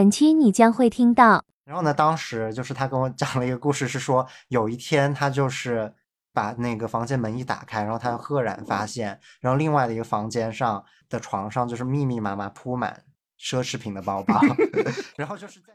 本期你将会听到。然后呢，当时就是他跟我讲了一个故事，是说有一天他就是把那个房间门一打开，然后他赫然发现，然后另外的一个房间上的床上就是密密麻麻铺满奢侈品的包包，然后就是在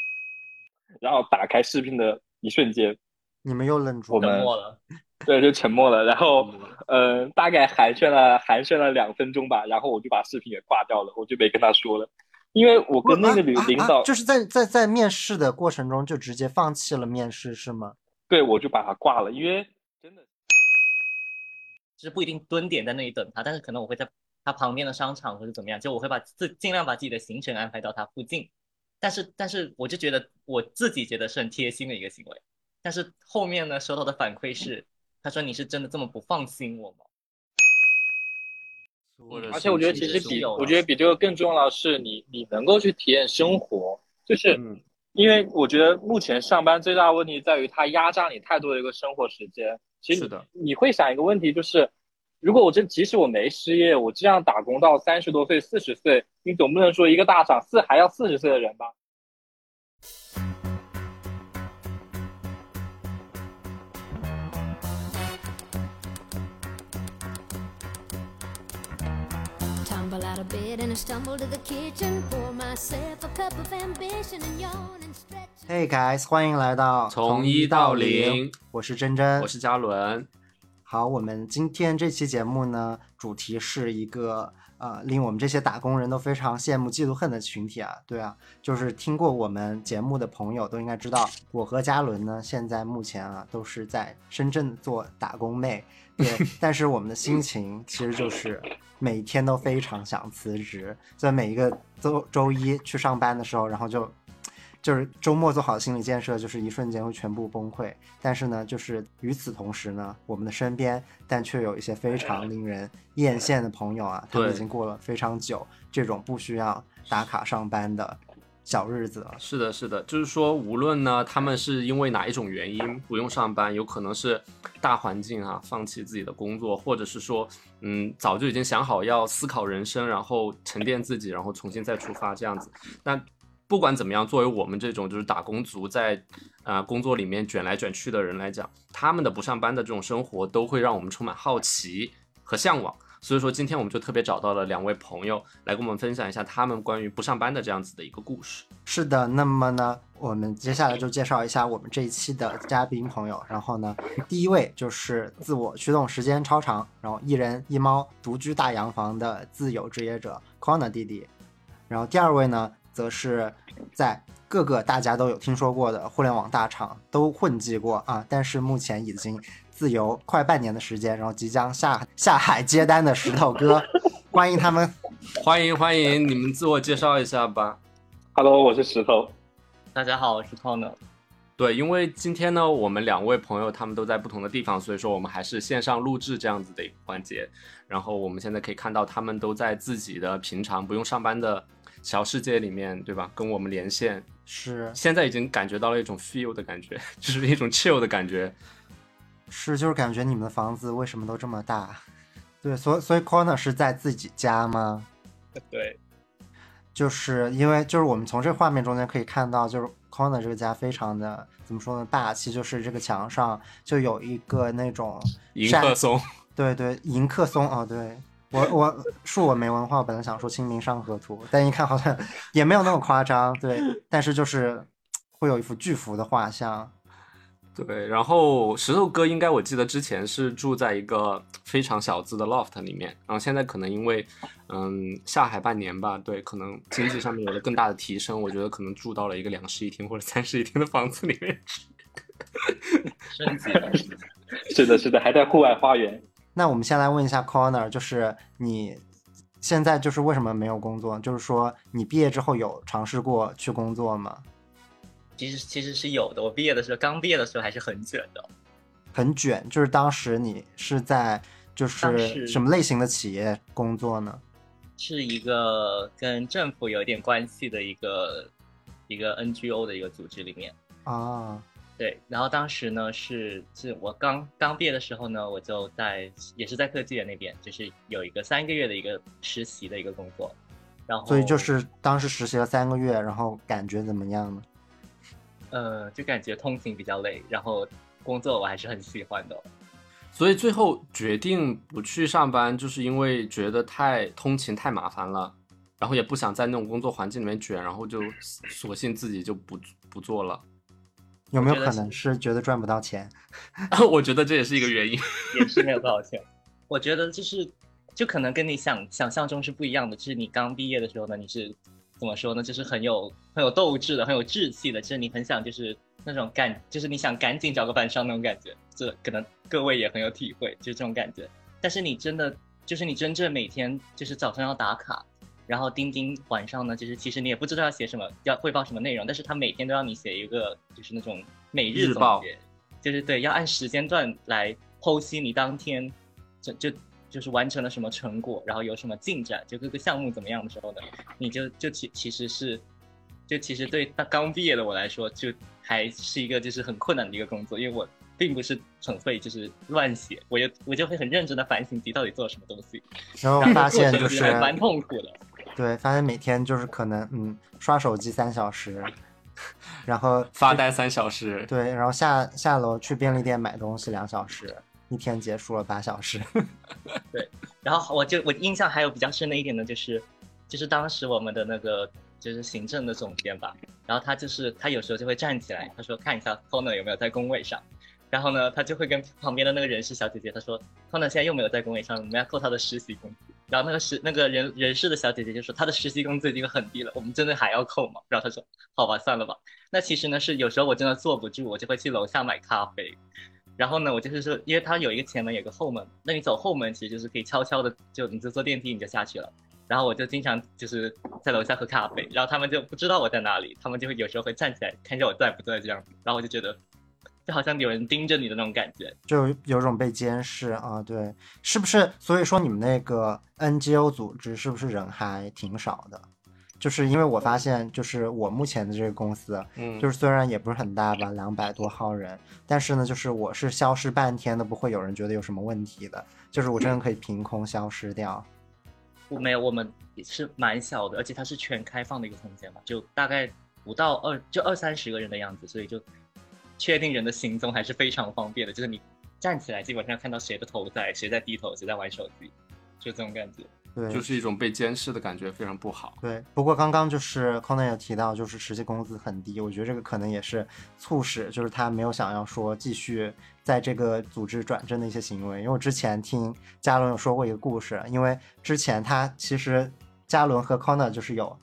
然后打开视频的一瞬间，你们又愣住我们了，沉默了。对，就沉默了。然后，呃，大概寒暄了寒暄了两分钟吧，然后我就把视频给挂掉了，我就没跟他说了，因为我跟那个领啊啊领导，啊就是在在在面试的过程中就直接放弃了面试是吗？对我就把他挂了，因为真的就是不一定蹲点在那里等他，但是可能我会在他旁边的商场或者怎么样，就我会把自尽量把自己的行程安排到他附近。但是但是我就觉得我自己觉得是很贴心的一个行为，但是后面呢收到的反馈是，他说你是真的这么不放心我吗？或者而且我觉得其实比我觉得比这个更重要的是你你能够去体验生活，就是嗯因为我觉得目前上班最大的问题在于它压榨你太多的一个生活时间。其实你会想一个问题，就是如果我这即使我没失业，我这样打工到三十多岁、四十岁，你总不能说一个大厂四还要四十岁的人吧？Tumble out of bed and I stumble to the kitchen. Pour myself a cup of ambition and yawn and stretch. Hey guys，欢迎来到从一到零，我是真真，我是嘉伦。好，我们今天这期节目呢，主题是一个呃，令我们这些打工人都非常羡慕、嫉妒、恨的群体啊。对啊，就是听过我们节目的朋友都应该知道，我和嘉伦呢，现在目前啊都是在深圳做打工妹。对，但是我们的心情其实就是每天都非常想辞职，在每一个周周一去上班的时候，然后就就是周末做好心理建设，就是一瞬间会全部崩溃。但是呢，就是与此同时呢，我们的身边但却有一些非常令人艳羡的朋友啊，他们已经过了非常久这种不需要打卡上班的小日子了。是的，是的，就是说，无论呢，他们是因为哪一种原因不用上班，有可能是大环境啊，放弃自己的工作，或者是说，嗯，早就已经想好要思考人生，然后沉淀自己，然后重新再出发这样子。那不管怎么样，作为我们这种就是打工族在，啊、工作里面卷来卷去的人来讲，他们的不上班的这种生活，都会让我们充满好奇和向往。所以说，今天我们就特别找到了两位朋友来跟我们分享一下他们关于不上班的这样子的一个故事。是的，那么呢，我们接下来就介绍一下我们这一期的嘉宾朋友。然后呢，第一位就是自我驱动时间超长，然后一人一猫独居大洋房的自由职业者 Corner 弟弟。然后第二位呢，则是在各个大家都有听说过的互联网大厂都混迹过啊，但是目前已经自由快半年的时间，然后即将下下海接单的石头哥，欢迎他们。欢迎欢迎，你们自我介绍一下吧。Hello，我是石头。大家好，我是 Connor。对，因为今天呢，我们两位朋友他们都在不同的地方，所以说我们还是线上录制这样子的一个环节。然后我们现在可以看到，他们都在自己的平常不用上班的小世界里面，对吧？跟我们连线，是现在已经感觉到了一种 feel 的感觉，就是一种 chill 的感觉。是，就是感觉你们的房子为什么都这么大？对，所以所以 Corner 是在自己家吗？对，就是因为就是我们从这个画面中间可以看到，就是 Corner 这个家非常的怎么说呢，大气，就是这个墙上就有一个那种迎客松，对对，迎客松哦，对。我我恕我没文化，我本来想说《清明上河图》，但一看好像也没有那么夸张，对，但是就是会有一幅巨幅的画像，对，然后石头哥应该我记得之前是住在一个非常小资的 loft 里面，然后现在可能因为嗯下海半年吧，对，可能经济上面有了更大的提升，我觉得可能住到了一个两室一厅或者三室一厅的房子里面去。升级了。是的，是的，还在户外花园。那我们先来问一下 Corner，就是你现在就是为什么没有工作？就是说你毕业之后有尝试过去工作吗？其实其实是有的，我毕业的时候，刚毕业的时候还是很卷的。很卷，就是当时你是在就是什么类型的企业工作呢？是一个跟政府有点关系的一个一个 NGO 的一个组织里面。啊，对，然后当时呢是是我刚刚毕业的时候呢，我就在也是在科技园那边，就是有一个三个月的一个实习的一个工作，然后所以就是当时实习了三个月，然后感觉怎么样呢？呃，就感觉通勤比较累，然后工作我还是很喜欢的。所以最后决定不去上班，就是因为觉得太通勤太麻烦了，然后也不想在那种工作环境里面卷，然后就索性自己就不不做了。有没有可能是觉得赚不到钱？我觉得这也是一个原因。也是没有多少钱。我觉得就是，就可能跟你想想象中是不一样的。就是你刚毕业的时候呢，你是怎么说呢？就是很有很有斗志的，很有志气的，就是你很想就是那种赶，就是你想赶紧找个班上那种感觉。这可能各位也很有体会，就是这种感觉。但是你真的就是你真正每天就是早上要打卡，然后钉钉晚上呢，就是其实你也不知道要写什么，要汇报什么内容，但是他每天都让你写一个就是那种每日总结，就是对，要按时间段来剖析你当天就就就是完成了什么成果，然后有什么进展，就各个项目怎么样的时候呢，你就就其其实是，就其实对刚刚毕业的我来说，就还是一个就是很困难的一个工作，因为我并不是很会就是乱写，我也我就会很认真的反省自己到底做了什么东西，然后发现就过程其实还蛮痛苦的。对，发现每天就是可能嗯刷手机三小时，然后发呆三小时，对，然后下下楼去便利店买东西两小时，一天结束了八小时。对然后我就我印象还有比较深的一点呢，就是就是当时我们的那个就是行政的总监吧，然后他就是他有时候就会站起来，他说看一下 Connor 有没有在工位上，然后呢他就会跟旁边的那个人事小姐姐他说 Connor 现在又没有在工位上，我们要扣他的实习工资。然后那个实那个人人事的小姐姐就说他的实习工资已经很低了，我们真的还要扣吗？然后他说好吧算了吧。那其实呢是有时候我真的坐不住，我就会去楼下买咖啡。然后呢，我就是说，因为它有一个前门，有个后门，那你走后门其实就是可以悄悄的，就你就坐电梯你就下去了。然后我就经常就是在楼下喝咖啡，然后他们就不知道我在哪里，他们就会有时候会站起来看一下我在不在这样，然后我就觉得，就好像有人盯着你的那种感觉。就有种被监视啊，对，是不是？所以说你们那个 NGO 组织是不是人还挺少的？就是因为我发现，就是我目前的这个公司，嗯，就是虽然也不是很大吧，两百多号人，但是呢，就是我是消失半天都不会有人觉得有什么问题的，就是我真的可以凭空消失掉。我没有，我们也是蛮小的，而且它是全开放的一个空间嘛，就大概不到二就二三十个人的样子，所以就确定人的行踪还是非常方便的，就是你站起来基本上看到谁的头在，谁在低头，谁在玩手机，就这种感觉。对，就是一种被监视的感觉，非常不好。对，不过刚刚就是 Conan 有提到，就是实际工资很低，我觉得这个可能也是促使就是他没有想要说继续在这个组织转正的一些行为。因为我之前听嘉伦有说过一个故事，因为之前他其实嘉伦和 Conan 就是有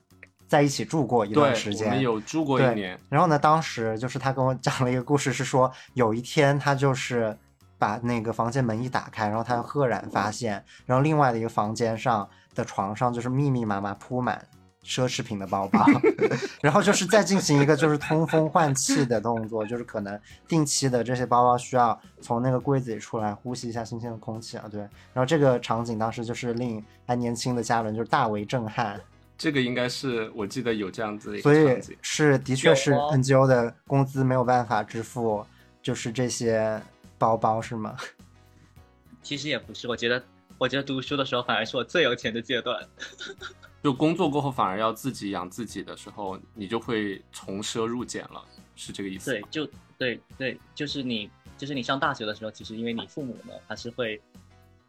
在一起住过一段时间，我们间，有住过一年，然后呢，当时就是他跟我讲了一个故事，是说有一天他就是把那个房间门一打开，然后他赫然发现，然后另外的一个房间上的床上就是密密麻麻铺满奢侈品的包包，然后就是再进行一个就是通风换气的动作，就是可能定期的这些包包需要从那个柜子里出来呼吸一下新鲜的空气啊，对。然后这个场景当时就是令还年轻的嘉伦就是大为震撼。这个应该是我记得有这样子的一所以个场景。是的确是 NGO 的工资没有办法支付，就是这些包包是吗？其实也不是，我觉得，我觉得读书的时候反而是我最有钱的阶段。就工作过后反而要自己养自己的时候，你就会从奢入俭了，是这个意思？，对就对对，就是你，就是你上大学的时候，其实因为你父母呢，他是会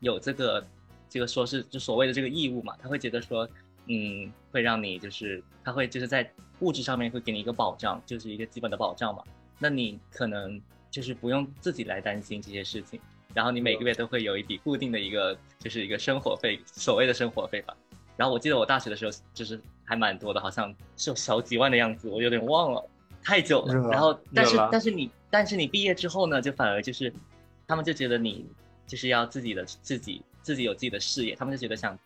有这个这个说是就所谓的这个义务嘛，他会觉得说，嗯，会让你就是他会就是在物质上面会给你一个保障，就是一个基本的保障嘛。那你可能就是不用自己来担心这些事情，然后你每个月都会有一笔固定的一个就是一个生活费，所谓的生活费吧。然后我记得我大学的时候就是还蛮多的，好像是有小几万的样子，我有点忘了，太久了。然后但是但是你但是你毕业之后呢，就反而就是他们就觉得你就是要自己的自己自己有自己的事业，他们就觉得想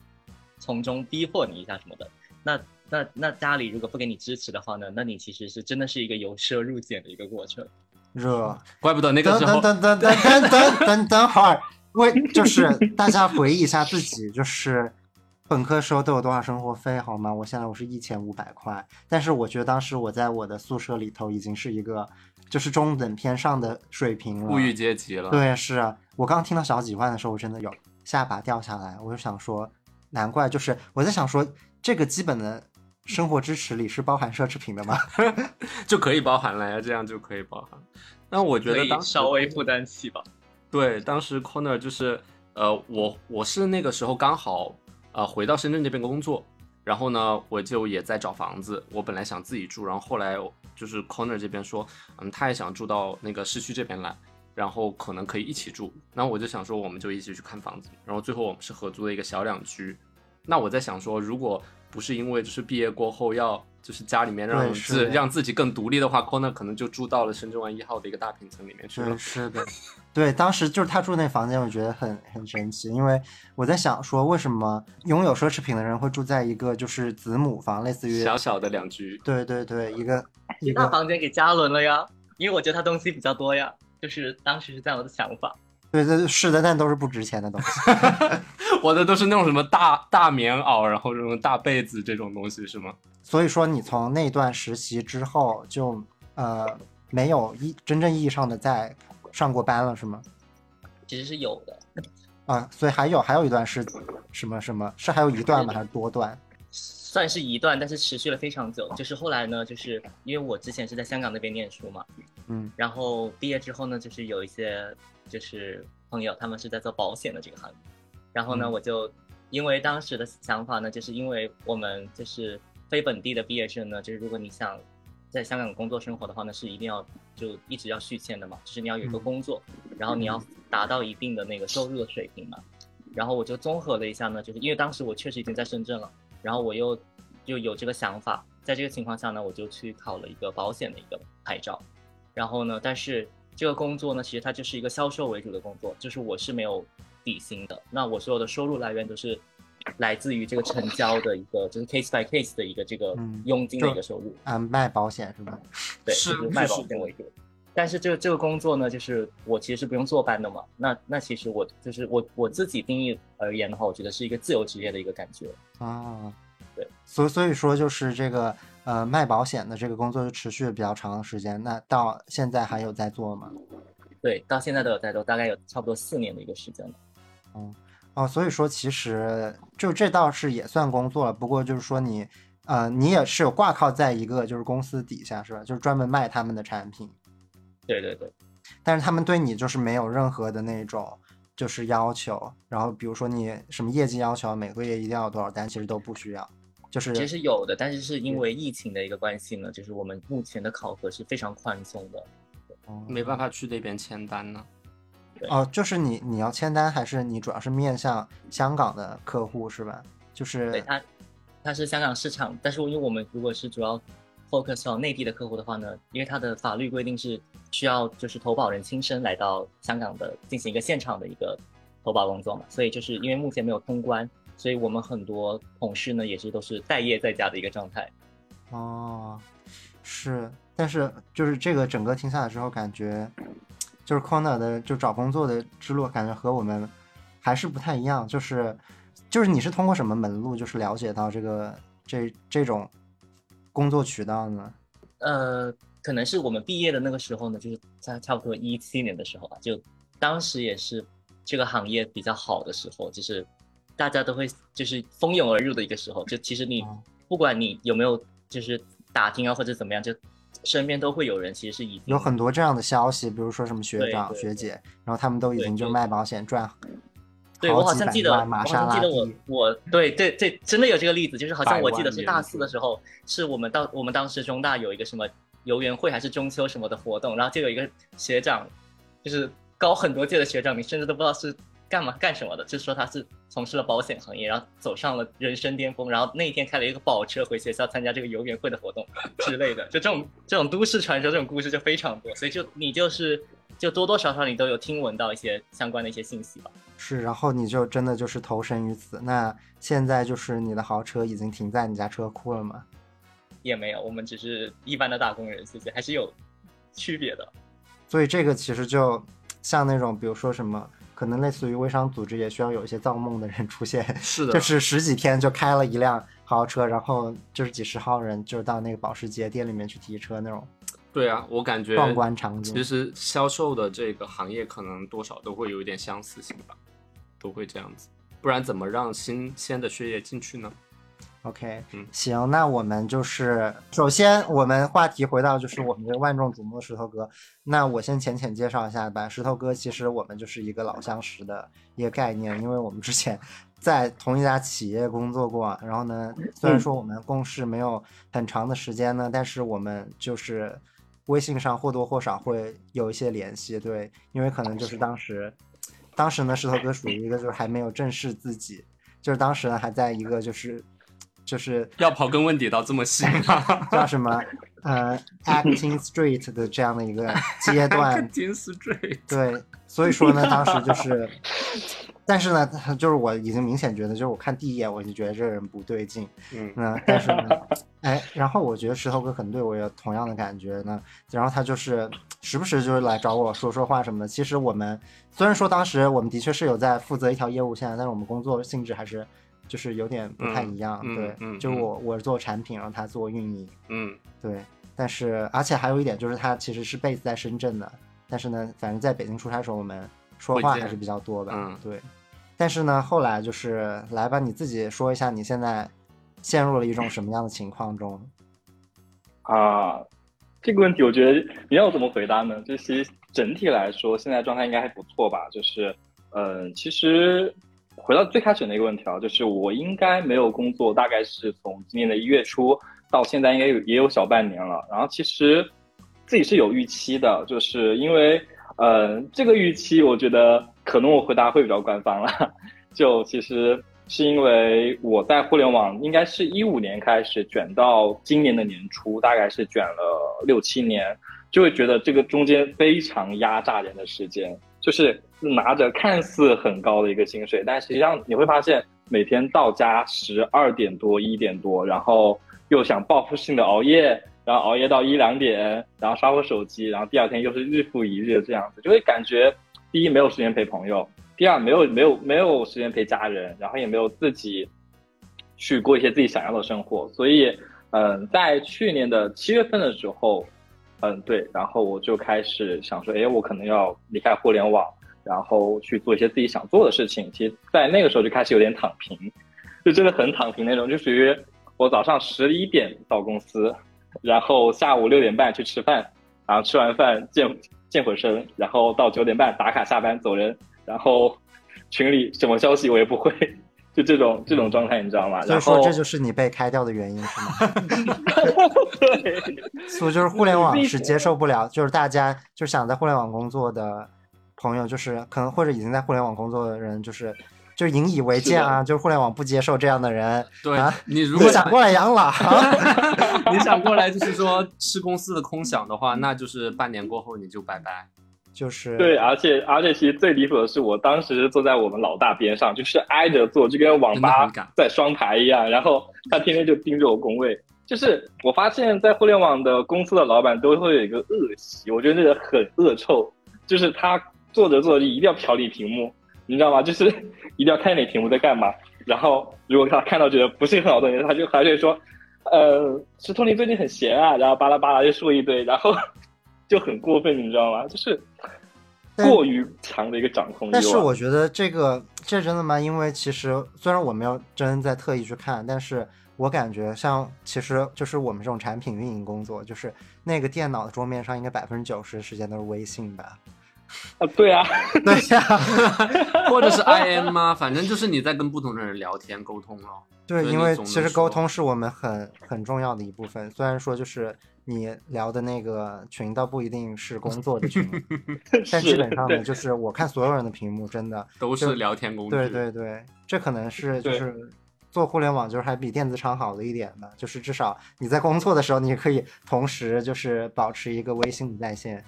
从中逼迫你一下什么的。那那那家里如果不给你支持的话呢，那你其实是真的是一个由奢入俭的一个过程。热，怪不得那个等时候等等等等等等等等会儿，为就是大家回忆一下自己，就是本科时候都有多少生活费好吗？我现在我是一千五百块，但是我觉得当时我在我的宿舍里头已经是一个就是中等偏上的水平了。富裕阶级了。，对，是啊，我刚听到小几万的时候，我真的有下巴掉下来，我就想说，难怪就是我在想说，这个基本的生活支持里是包含奢侈品的吗？就可以包含了呀，这样就可以包含。那我觉得当时稍微负担起吧。对，当时 Corner 就是呃，我我是那个时候刚好呃回到深圳这边工作，然后呢，我就也在找房子。我本来想自己住，然后后来就是 Corner 这边说，嗯，他也想住到那个市区这边来，然后可能可以一起住。然后我就想说，我们就一起去看房子。然后最后我们是合租了一个小两居。那我在想说，如果不是因为就是毕业过后要就是家里面让自让自己更独立的话，Corner 可能就住到了深圳湾一号的一个大平层里面去了对，。是的，对，当时就是他住那房间，我觉得很很神奇，因为我在想说，为什么拥有奢侈品的人会住在一个就是子母房，类似于小小的两居，对对对，一个一大个房间给嘉伦了呀，因为我觉得他东西比较多呀，就是当时是这样的想法。对对是的，但都是不值钱的东西。我的都是那种什么大大棉袄，然后这种大被子这种东西是吗？所以说，你从那段实习之后就呃没有一真正意义上的在上过班了，是吗？其实是有的，啊，所以还有还有一段是什么什么？是还有一段吗？还是多段？算是一段，但是持续了非常久。就是后来呢，就是因为我之前是在香港那边念书嘛，嗯然后毕业之后呢，就是有一些就是朋友，他们是在做保险的这个行业，然后呢，嗯我就因为当时的想法呢，就是因为我们就是非本地的毕业生呢，就是如果你想在香港工作生活的话呢，是一定要就一直要续签的嘛，就是你要有一个嗯工作，然后你要达到一定的那个收入的水平嘛。然后我就综合了一下呢，就是因为当时我确实已经在深圳了，然后我又就有这个想法，在这个情况下呢，我就去考了一个保险的一个牌照。然后呢，但是这个工作呢，其实它就是一个销售为主的工作，就是我是没有底薪的，那我所有的收入来源都是来自于这个成交的一个就是 case by case 的一个这个嗯佣金的一个收入。啊，卖保险是吧？对，是就是卖保险为主。但是这个这个工作呢，就是我其实是不用坐班的嘛。那那其实我就是我我自己定义而言的话，我觉得是一个自由职业的一个感觉。啊，对，所所以说就是这个呃卖保险的这个工作就持续了比较长的时间，那到现在还有在做吗？对，到现在都有在做，大概有差不多四年的一个时间了。嗯哦，所以说其实就这倒是也算工作了，不过就是说你呃你也是有挂靠在一个就是公司底下是吧？就是专门卖他们的产品，对对对，但是他们对你就是没有任何的那种就是要求，然后比如说你什么业绩要求，每个月一定要有多少单，其实都不需要，就是其实是有的，但是是因为疫情的一个关系呢，就是我们目前的考核是非常宽松的。哦没办法去那边签单呢。哦，就是你你要签单，还是你主要是面向香港的客户是吧？就是对它，它是香港市场，但是因为我们如果是主要 focus 到内地的客户的话呢，因为它的法律规定是需要就是投保人亲身来到香港的进行一个现场的一个投保工作嘛，所以就是因为目前没有通关，所以我们很多同事呢也是都是待业在家的一个状态。哦，是，但是就是这个整个听下来之后，感觉就是 Corner 的就找工作的之路，感觉和我们还是不太一样。就是就是你是通过什么门路，就是了解到这个这这种工作渠道呢？呃，可能是我们毕业的那个时候呢，就是在差不多一七年的时候吧，就当时也是这个行业比较好的时候，就是大家都会就是蜂拥而入的一个时候。就其实你哦不管你有没有就是打听啊或者怎么样，就身边都会有人其实是已经有很多这样的消息，比如说什么学长、学姐，然后他们都已经就卖保险赚对我好像记得，我记得我。我对对对，真的有这个例子，就是好像我记得是大四的时候，是我们当我们当时中大有一个什么游园会还是中秋什么的活动，然后就有一个学长，就是高很多届的学长，你甚至都不知道是干嘛干什么的，就是说他是从事了保险行业，然后走上了人生巅峰，然后那一天开了一个跑车回学校参加这个游园会的活动之类的，就这种这种都市传说这种故事就非常多，所以就你就是就多多少少你都有听闻到一些相关的一些信息吧。是，然后你就真的就是投身于此。那现在就是你的豪车已经停在你家车库了吗？也没有，我们只是一般的打工人，谢谢，还是有区别的。所以这个其实就像那种，比如说什么，可能类似于微商组织也需要有一些造梦的人出现，是的，就是十几天就开了一辆豪车，然后就是几十号人就到那个保时捷店里面去提车那种对啊，我感觉壮观场景。其实销售的这个行业可能多少都会有一点相似性吧，都会这样子，不然怎么让新鲜的血液进去呢？OK，嗯行，那我们就是首先我们话题回到就是我们这个万众瞩目的石头哥，那我先浅浅介绍一下吧。石头哥其实我们就是一个老相识的一个概念，因为我们之前在同一家企业工作过，然后呢，虽然说我们共事没有很长的时间呢，但是我们就是微信上或多或少会有一些联系，对，因为可能就是当时，当时呢，石头哥属于一个就是还没有正视自己，就是当时呢还在一个就是就是要刨根问底到这么细吗？叫什么呃 acting street 的这样的一个阶 段，acting street，对，所以说呢，当时就是，但是呢，就是我已经明显觉得，就是我看第一眼我就觉得这个人不对劲，嗯那，但是呢，哎，然后我觉得石头哥可能对我有同样的感觉呢，然后他就是时不时就是来找我说说话什么的。其实我们虽然说当时我们的确是有在负责一条业务线，但是我们工作性质还是就是有点不太一样，对，嗯就我我是做产品，然后他做运营，嗯对，但是而且还有一点就是他其实是 base 在深圳的，但是呢，反正在北京出差的时候，我们说话还是比较多的，嗯对。但是呢，后来就是来吧，你自己说一下你现在陷入了一种什么样的情况中？啊，这个问题我觉得你要怎么回答呢？就其实整体来说，现在状态应该还不错吧。就是，嗯、其实回到最开始那个问题啊，就是我应该没有工作，大概是从今年的一月初到现在，应该有也有小半年了。然后其实自己是有预期的，就是因为，嗯、这个预期我觉得可能我回答会比较官方了。就其实是因为我在互联网应该是一五年开始卷到今年的年初，大概是卷了六七年，就会觉得这个中间非常压榨人的时间，就是拿着看似很高的一个薪水，但实际上你会发现每天到家十二点多一点多，然后又想报复性的熬夜，然后熬夜到一两点，然后刷会手机，然后第二天又是日复一日这样子，就会感觉第一没有时间陪朋友，第二没有没有没有时间陪家人，然后也没有自己去过一些自己想要的生活，所以嗯，在去年的七月份的时候，嗯对，然后我就开始想说，哎，我可能要离开互联网，然后去做一些自己想做的事情。其实，在那个时候就开始有点躺平，就真的很躺平那种，就属于我早上十一点到公司，然后下午六点半去吃饭，然后吃完饭健健会身，然后到九点半打卡下班走人，然后群里什么消息我也不会，就这种这种状态，你知道吗？所以说这就是你被开掉的原因是吗？对，所以就是互联网是接受不了，就是大家就想在互联网工作的朋友，就是可能或者已经在互联网工作的人，就是就引以为戒啊，就是互联网不接受这样的人。对啊你如果想过来养老？你想过来就是说吃公司的空饷的话，那就是半年过后你就拜拜。就是对，而且而且其实最离谱的是，我当时坐在我们老大边上，就是挨着坐，就跟网吧在双排一样。然后他天天就盯着我工位。就是我发现，在互联网的公司的老板都会有一个恶习，我觉得那个很恶臭，就是他坐着坐着就一定要瞟你屏幕，你知道吗？就是一定要看你屏幕在干嘛。然后如果他看到觉得不是很好的人，他就还会说，呃，石头你最近很闲啊，然后巴拉巴拉就说一堆，然后就很过分，你知道吗？就是过于强的一个掌控欲。但是我觉得这个这真的吗？因为其实虽然我没有真在特意去看，但是我感觉像其实就是我们这种产品运营工作，就是那个电脑的桌面上应该百分之九十时间都是微信吧？啊，对啊，对啊、或者是 IM 吗，反正就是你在跟不同的人聊天沟通咯。对，因为其实沟通是我们很很重要的一部分。虽然说就是你聊的那个群倒不一定是工作的群，但基本上呢，就是我看所有人的屏幕，真的都是聊天工具。对对对，这可能是就是做互联网就是还比电子厂好的一点吧，就是至少你在工作的时候，你可以同时就是保持一个微信的在线。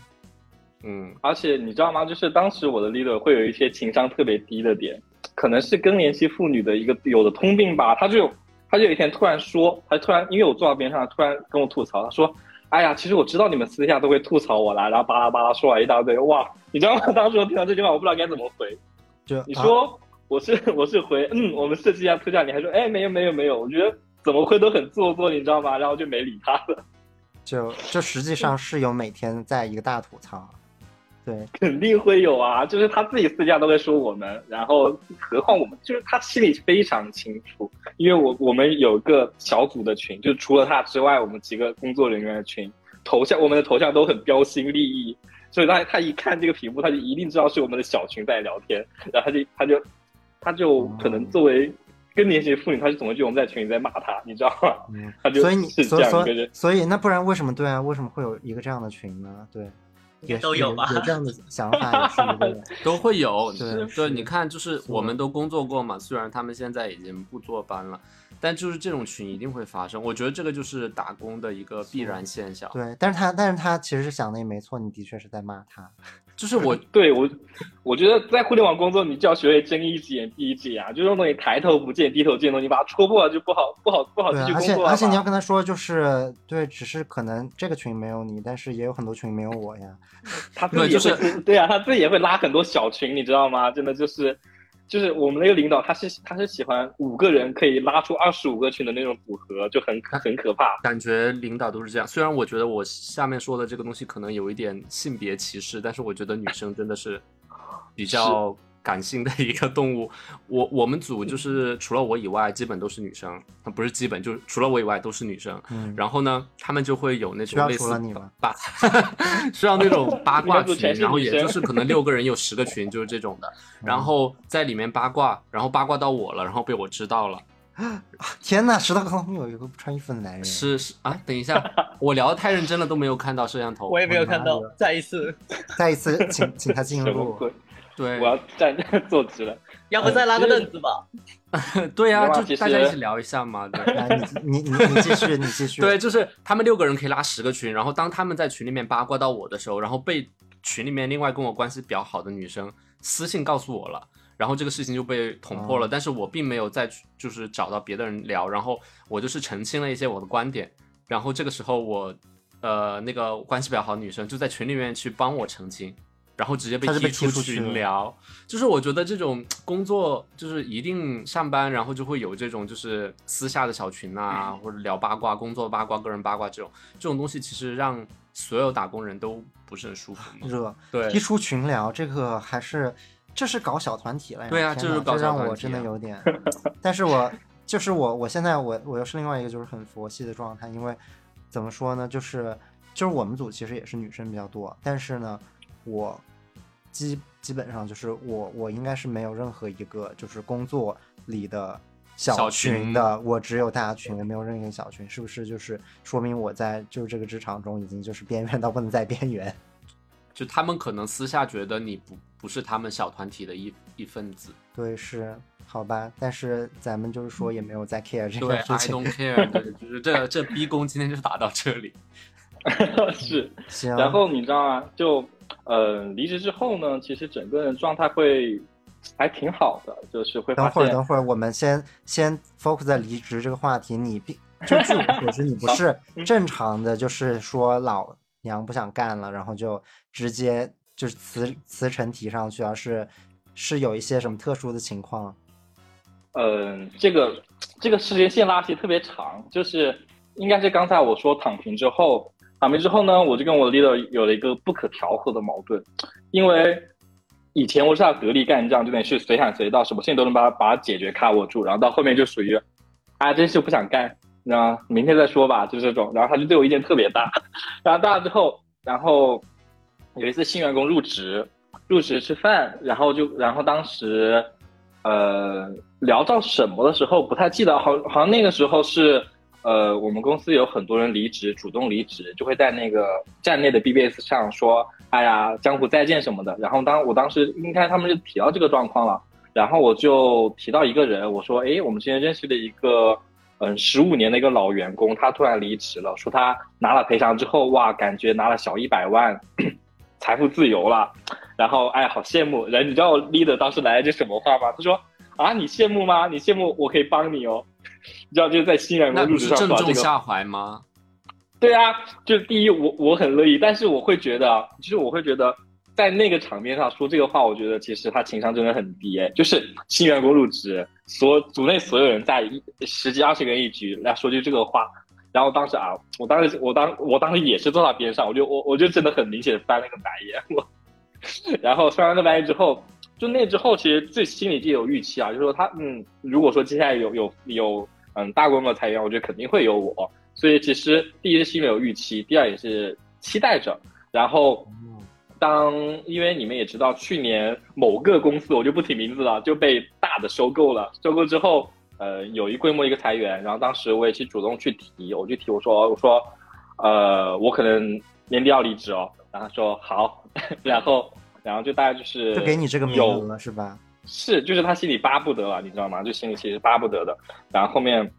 嗯，而且你知道吗？就是当时我的 leader 会有一些情商特别低的点，可能是更年期妇女的一个有的通病吧。他就他就有一天突然说，他突然因为我坐到边上，突然跟我吐槽，他说：“哎呀，其实我知道你们私下都会吐槽我啦。”然后巴拉巴拉说了一大堆，哇，你知道吗？当时我听到这句话，我不知道该怎么回。就啊你说我是我是回嗯，我们设计一下特价，你还说哎没有没有没有，我觉得怎么会都很做作，你知道吗？然后就没理他了。就就实际上是有每天在一个大吐槽。对，肯定会有啊，就是他自己私下都在说我们，然后何况我们，就是他心里非常清楚，因为我我们有个小组的群，就除了他之外，我们几个工作人员的群，头像我们的头像都很标新立异，所以他他一看这个屏幕，他就一定知道是我们的小群在聊天，然后他就他就他就可能作为更年期的妇女，他就总会觉得我们在群里在骂他，你知道吗？嗯，他就所以你是这样。所以那不然为什么对啊？为什么会有一个这样的群呢？对，也都有吧有这样的 想法也是 都会有，对对，你看，就是是我们都工作过嘛，虽然他们现在已经不坐班了，但就是这种群一定会发生。我觉得这个就是打工的一个必然现象。对，但是他但是他其实想的也没错，你的确是在骂他。就是我 对我，我觉得在互联网工作，你就要学会睁一只眼闭一只眼啊，就这种东西抬头不见低头见的东西，把它戳破了就不好不好不好继续，工作了且而且你要跟他说，就是对，只是可能这个群没有你，但是也有很多群没有我呀。他自己也会自对啊，他自己也会拉很多小群，你知道吗？真的就是。就是我们那个领导，他是他是喜欢五个人可以拉出二十五个群的那种组合，就很很可怕。感觉领导都是这样。虽然我觉得我下面说的这个东西可能有一点性别歧视，但是我觉得女生真的是比较感性的一个动物。我我们组就是除了我以外，基本都是女生，呃不是基本就是除了我以外都是女生。嗯，然后呢，他们就会有那种类似除了你吗八，需要那种 八卦群然后也就是可能六个人有十个群，就是这种的。然后在里面八卦，然后八卦到我了，然后被我知道了。天呐，石头刚有一个不穿衣服的男人。是是啊，等一下，我聊的太认真了，都没有看到摄像头。我也没有看到。再一次，再一次请请他进入。对我要站坐直了。要不再拉个凳子吧？对呀、啊就大家一起聊一下嘛。对来，你你你你继续，你继续。对，就是他们六个人可以拉十个群，然后当他们在群里面八卦到我的时候，然后被群里面另外跟我关系比较好的女生私信告诉我了。然后这个事情就被捅破了，哦但是我并没有再去就是找到别的人聊，然后我就是澄清了一些我的观点，然后这个时候我，呃，那个关系比较好的女生就在群里面去帮我澄清，然后直接被踢踢出群聊，就是我觉得这种工作就是一定上班，然后就会有这种就是私下的小群啊，或者聊八卦、工作八卦、个人八卦这种这种东西，其实让所有打工人都不是很舒服嘛。热对踢出群聊，这个还是这是搞小团体了呀。对啊这是搞小这让我团体啊真的有点，但是我就是我我现在我我又是另外一个就是很佛系的状态，因为怎么说呢，就是就是我们组其实也是女生比较多，但是呢，我基基本上就是我我应该是没有任何一个就是工作里的。小小群群的，我只有大群，我没有任何小群，是不是就是说明我在就是这个职场中已经就是边缘到不能再边缘？就他们可能私下觉得你不不是他们小团体的一一份子，对，是好吧，但是咱们就是说也没有在 care 这个事，I。don't care，对，就是这这逼宫今天就打到这里。是，行，然后你知道吗？就呃，离职之后呢，其实整个人状态会还挺好的，就是会等会儿，等会儿，我们先先 focus 在离职这个话题。你并就据我所知，你不是 正常的，就是说老娘不想干了，然后就直接就是辞辞呈提上去，而是是有一些什么特殊的情况。嗯，这个这个时间线拉起特别长，就是应该是刚才我说躺平之后，躺平之后呢，我就跟我的 leader 有了一个不可调和的矛盾，因为以前我是他得力干将，就等于是随喊随到，什么事情都能把它把它解决 cover 住，然后到后面就属于，啊，真是不想干，你知道吗？明天再说吧，就这种，然后他就对我意见特别大，然后大了之后，然后有一次新员工入职，入职吃饭，然后就然后当时。呃，聊到什么的时候不太记得，好，好像那个时候是，呃，我们公司有很多人离职，主动离职，就会在那个站内的 BBS 上说，哎呀，江湖再见什么的。然后当我当时应该他们就提到这个状况了，然后我就提到一个人，我说，哎，我们之前认识的一个，嗯，十五年的一个老员工，他突然离职了，说他拿了赔偿之后，哇，感觉拿了小一百万，财富自由了。然后哎，好羡慕。然后你知道 leader 当时来了句什么话吗？他说啊，你羡慕吗？你羡慕我可以帮你哦。你知道就是在新员工入职上正耍这个。中下怀吗？对啊，就是第一，我我很乐意，但是我会觉得，啊就是我会觉得，在那个场面上说这个话，我觉得其实他情商真的很低。哎，就是新员工入职，所组内所有人在一十几二十个人一局来说句这个话。然后当时啊，我当时我当我当时也是坐他边上，我就我我就真的很明显的翻了个白眼，我 然后翻完个白眼之后，就那之后其实最心里就有预期啊，就是说他嗯，如果说接下来有有有嗯大规模裁员，我觉得肯定会有我。所以其实第一是心里有预期，第二也是期待着。然后当因为你们也知道，去年某个公司我就不提名字了，就被大的收购了。收购之后，呃，有一规模一个裁员，然后当时我也去主动去提，我就提我说我说，呃，我可能年底要离职哦。然后他说好，然后然后就大概就是就给你这个名额了是吧？是，就是他心里巴不得了，你知道吗？就心里其实巴不得的。然后后面，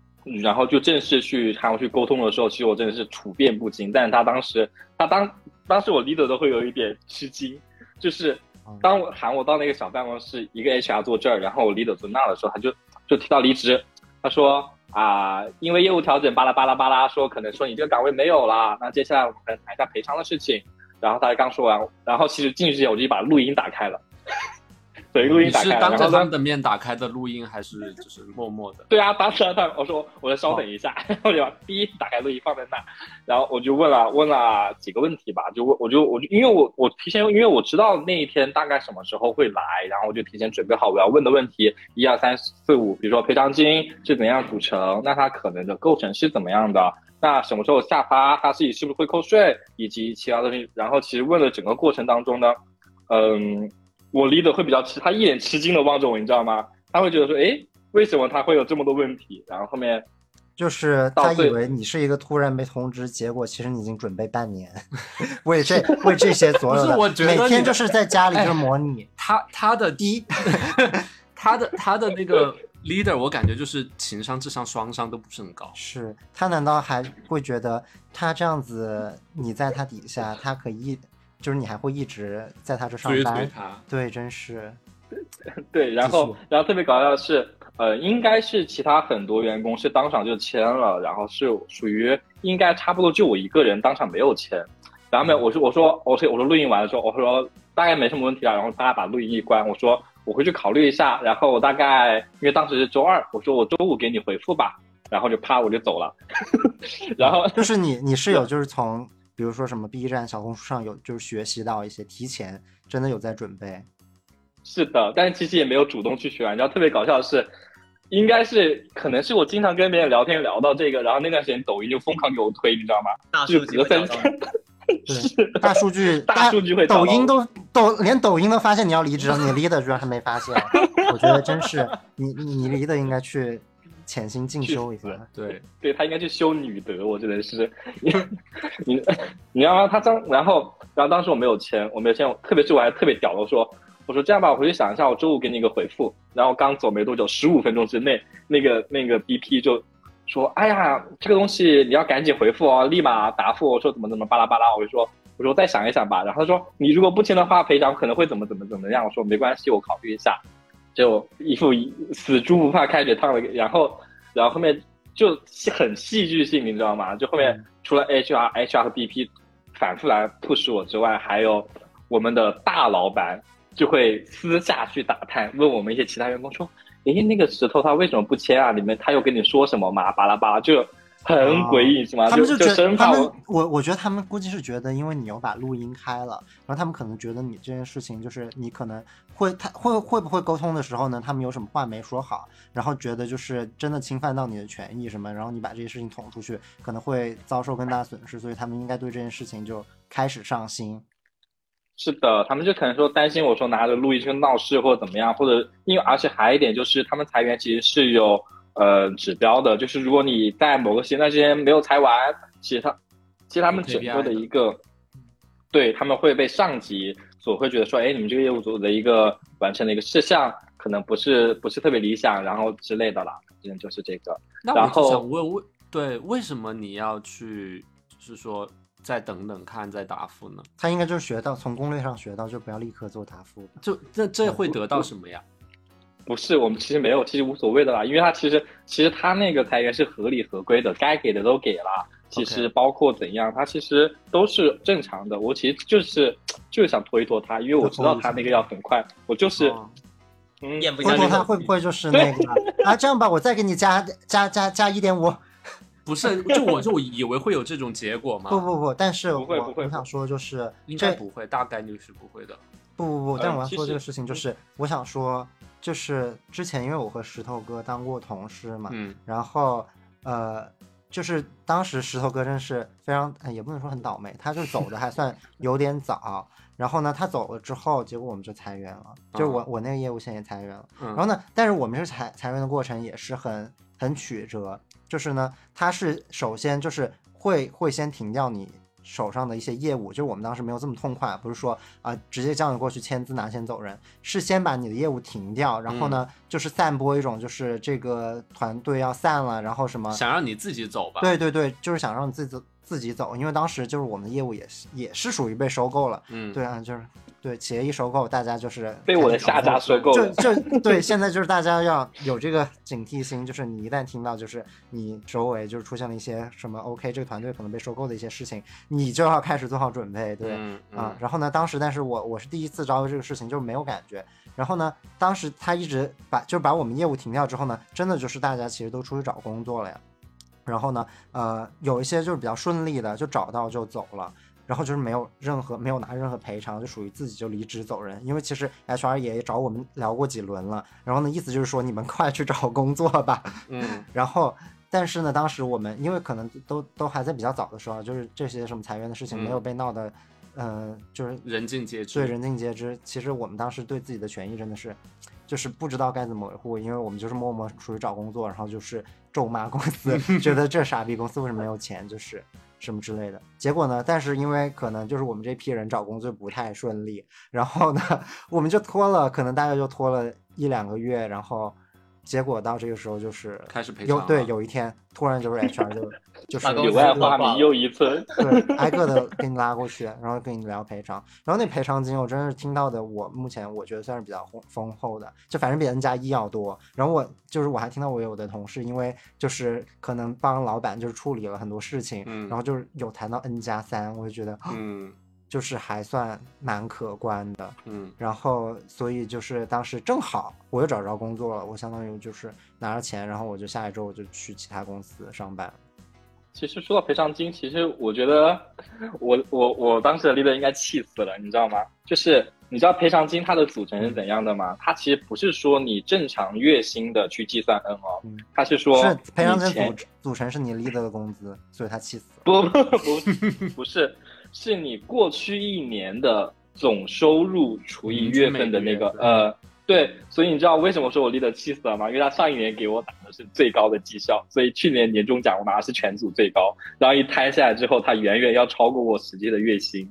然后就正式去喊我去沟通的时候，其实我真的是处变不惊。但是他当时，他当当时我 leader 都会有一点吃惊，就是当我喊我到那个小办公室，一个 HR 坐这儿，然后我 leader 坐那儿的时候，他就就提到离职，他说啊、因为业务调整巴拉巴拉巴拉，说可能说你这个岗位没有了，那接下来我们可能谈一下赔偿的事情。然后他刚说完，然后其实进去之前我就把录音打开了，对，录音打开了，然后呢当着他们的面打开的录音，还是就是默默的？对啊，当时他我说我再稍等一下，然后就把第一打开录音放在那，然后我就问了问了几个问题吧，就问我就我就因为我我提前因为我知道那一天大概什么时候会来，然后我就提前准备好我要问的问题一二三四五，比如说赔偿金是怎样组成，那它可能的构成是怎么样的，那什么时候下发，他自己是不是会扣税，以及其他东西，然后其实问了整个过程当中呢，嗯。我 leader 会比较吃，他一脸吃惊的望着我，你知道吗？他会觉得说，哎，为什么他会有这么多问题？然后后面就是他以为你是一个突然没通知，结果其实你已经准备半年，为这为这些所有的，我觉得每天就是在家里就模拟。他他的第一，他的他的那个 leader，我感觉就是情商、智商双商都不是很高。是他难道还会觉得他这样子你在他底下，他可以就是你还会一直在他这上追班？随他，对，真是 对，然后然后特别搞笑的是，呃，应该是其他很多员工是当场就签了，然后是属于应该差不多就我一个人当场没有签。然后没有，我说我说我说我说录音完了之后，我说大概没什么问题了，然后大家把录音一关，我说我回去考虑一下，然后我大概因为当时是周二，我说我周五给你回复吧，然后就啪我就走了，然后就 是你你是有就是从比如说什么 B 站、小红书上有就是学习到一些提前真的有在准备。是的，但是其实也没有主动去学。你知道特别搞笑的是，应该是可能是我经常跟别人聊天聊到这个，然后那段时间抖音就疯狂给我推，你知道吗？大就数据会找隔三到天你。对，大数据，大数据会抖音都抖，连抖音都发现你要离职了，你离的居然还没发现，我觉得真是你你你离的应该去潜心进修一下。对，对他应该去修女德，我觉得是你你你知道吗？他当然后然后当时我没有签，我没有签，特别是我还特别屌的我说我说这样吧，我回去想一下，我周五给你一个回复。然后刚走没多久，十五分钟之内，那个那个 BP 就说：“哎呀，这个东西你要赶紧回复哦，立马答复。”我说怎么怎么巴拉巴拉，我就说我说再想一想吧。然后他说你如果不签的话，赔偿可能会怎么怎么怎么样。我说没关系，我考虑一下。就一副死猪不怕开水烫的，然后然后后面就很戏剧性，你知道吗？就后面除了 HR、HR 和 BP 反复来 push 我之外，还有我们的大老板就会私下去打探，问我们一些其他员工说：“诶，那个石头他为什么不签啊？里面他又跟你说什么吗？”巴拉巴拉，就很诡异，是吗？他们就觉得他们我，我我觉得他们估计是觉得，因为你有把录音开了，然后他们可能觉得你这件事情就是你可能会他会会不会沟通的时候呢，他们有什么话没说好，然后觉得就是真的侵犯到你的权益什么，然后你把这些事情捅出去，可能会遭受更大损失，所以他们应该对这件事情就开始上心。是的，他们就可能说担心我说拿着录音去闹事或者怎么样，或者因为而且还有一点就是他们裁员其实是有呃指标的，就是如果你在某个时间段之间没有裁完，其实他其实他们整个的一个，对他们会被上级所会觉得说，哎，你们这个业务组的一个完成的一个事项可能不是不是特别理想，然后之类的啦，反正就是这个。然后想问，为对为什么你要去，就是说再等等看再答复呢？他应该就是学到从攻略上学到，就不要立刻做答复吧。就这这会得到什么呀？不是，我们其实没有，其实无所谓的啦，因为他其实其实他那个裁员是合理合规的，该给的都给了，其实包括怎样，他其实都是正常的。我其实就是就是想拖一拖他，因为我知道他那个要很快，我就是、哦嗯，咽不下去他会不会就是那个啊？这样吧，我再给你加加加加一点五。不是，就我就以为会有这种结果嘛？不不不，但是我不会不会我想说就是应该不会，大概率是不会的。不不不，但我要说这个事情，就是我想说，就是之前因为我和石头哥当过同事嘛，嗯然后呃，就是当时石头哥真是非常，呃也不能说很倒霉，他就走的还算 有点早。然后呢，他走了之后，结果我们就裁员了，就是我、我那个业务线也裁员了。嗯然后呢，但是我们是裁裁员的过程也是很很曲折，就是呢，他是首先就是会会先停掉你手上的一些业务，就是我们当时没有这么痛快，不是说啊、直接叫你过去签字拿钱走人，是先把你的业务停掉，然后呢、就是散播一种就是这个团队要散了，然后什么想让你自己走吧。对对对，就是想让你自己自己走，因为当时就是我们的业务也是也是属于被收购了，嗯，对啊，就是对企业一收购，大家就是被我的下家收购就。就对，现在就是大家要有这个警惕心，就是你一旦听到就是你周围就是出现了一些什么 OK 这个团队可能被收购的一些事情，你就要开始做好准备，对。嗯啊嗯，然后呢，当时但是我我是第一次遭遇这个事情，就是没有感觉。然后呢，当时他一直把就把我们业务停掉之后呢，真的就是大家其实都出去找工作了呀。然后呢，呃，有一些就是比较顺利的，就找到就走了。然后就是没有任何没有拿任何赔偿，就属于自己就离职走人。因为其实 HR 也找我们聊过几轮了，然后呢，意思就是说你们快去找工作吧。嗯 然后，但是呢，当时我们因为可能都都还在比较早的时候，就是这些什么裁员的事情没有嗯被闹的，呃，就是人尽皆知。对人尽皆知。其实我们当时对自己的权益真的是，就是不知道该怎么维护，因为我们就是默默出去找工作，然后就是咒骂公司，觉得这傻逼公司为什么没有钱，就是什么之类的。结果呢，但是因为可能就是我们这批人找工作不太顺利，然后呢，我们就拖了，可能大概就拖了一两个月，然后结果到这个时候就是开始赔有对有一天突然就是 HR 就 就是把公司柳暗给挂了花明又一村。对，挨个的给你拉过去，然后跟你聊赔偿。然后那赔偿金，我真的是听到的，我目前我觉得算是比较丰丰厚的，就反正比 N 加一要多。然后我就是我还听到我有的同事，因为就是可能帮老板就是处理了很多事情，嗯然后就是有谈到 N 加三，我就觉得嗯就是还算蛮可观的。嗯然后所以就是当时正好我又找着工作了，我相当于就是拿着钱，然后我就下一周我就去其他公司上班。其实说到赔偿金，其实我觉得我我我当时的 leader 应该气死了，你知道吗？就是你知道赔偿金它的组成是怎样的吗？它其实不是说你正常月薪的去计算 N 哦嗯，它是说是赔偿金组成是你 leader 的工资，所以他气死了。不不不不是，是你过去一年的总收入除以月份的那个呃，对，所以你知道为什么说我 leader 气死了吗？因为他上一年给我打的是最高的绩效，所以去年年终奖我拿的是全组最高，然后一摊下来之后，他远远要超过我实际的月薪，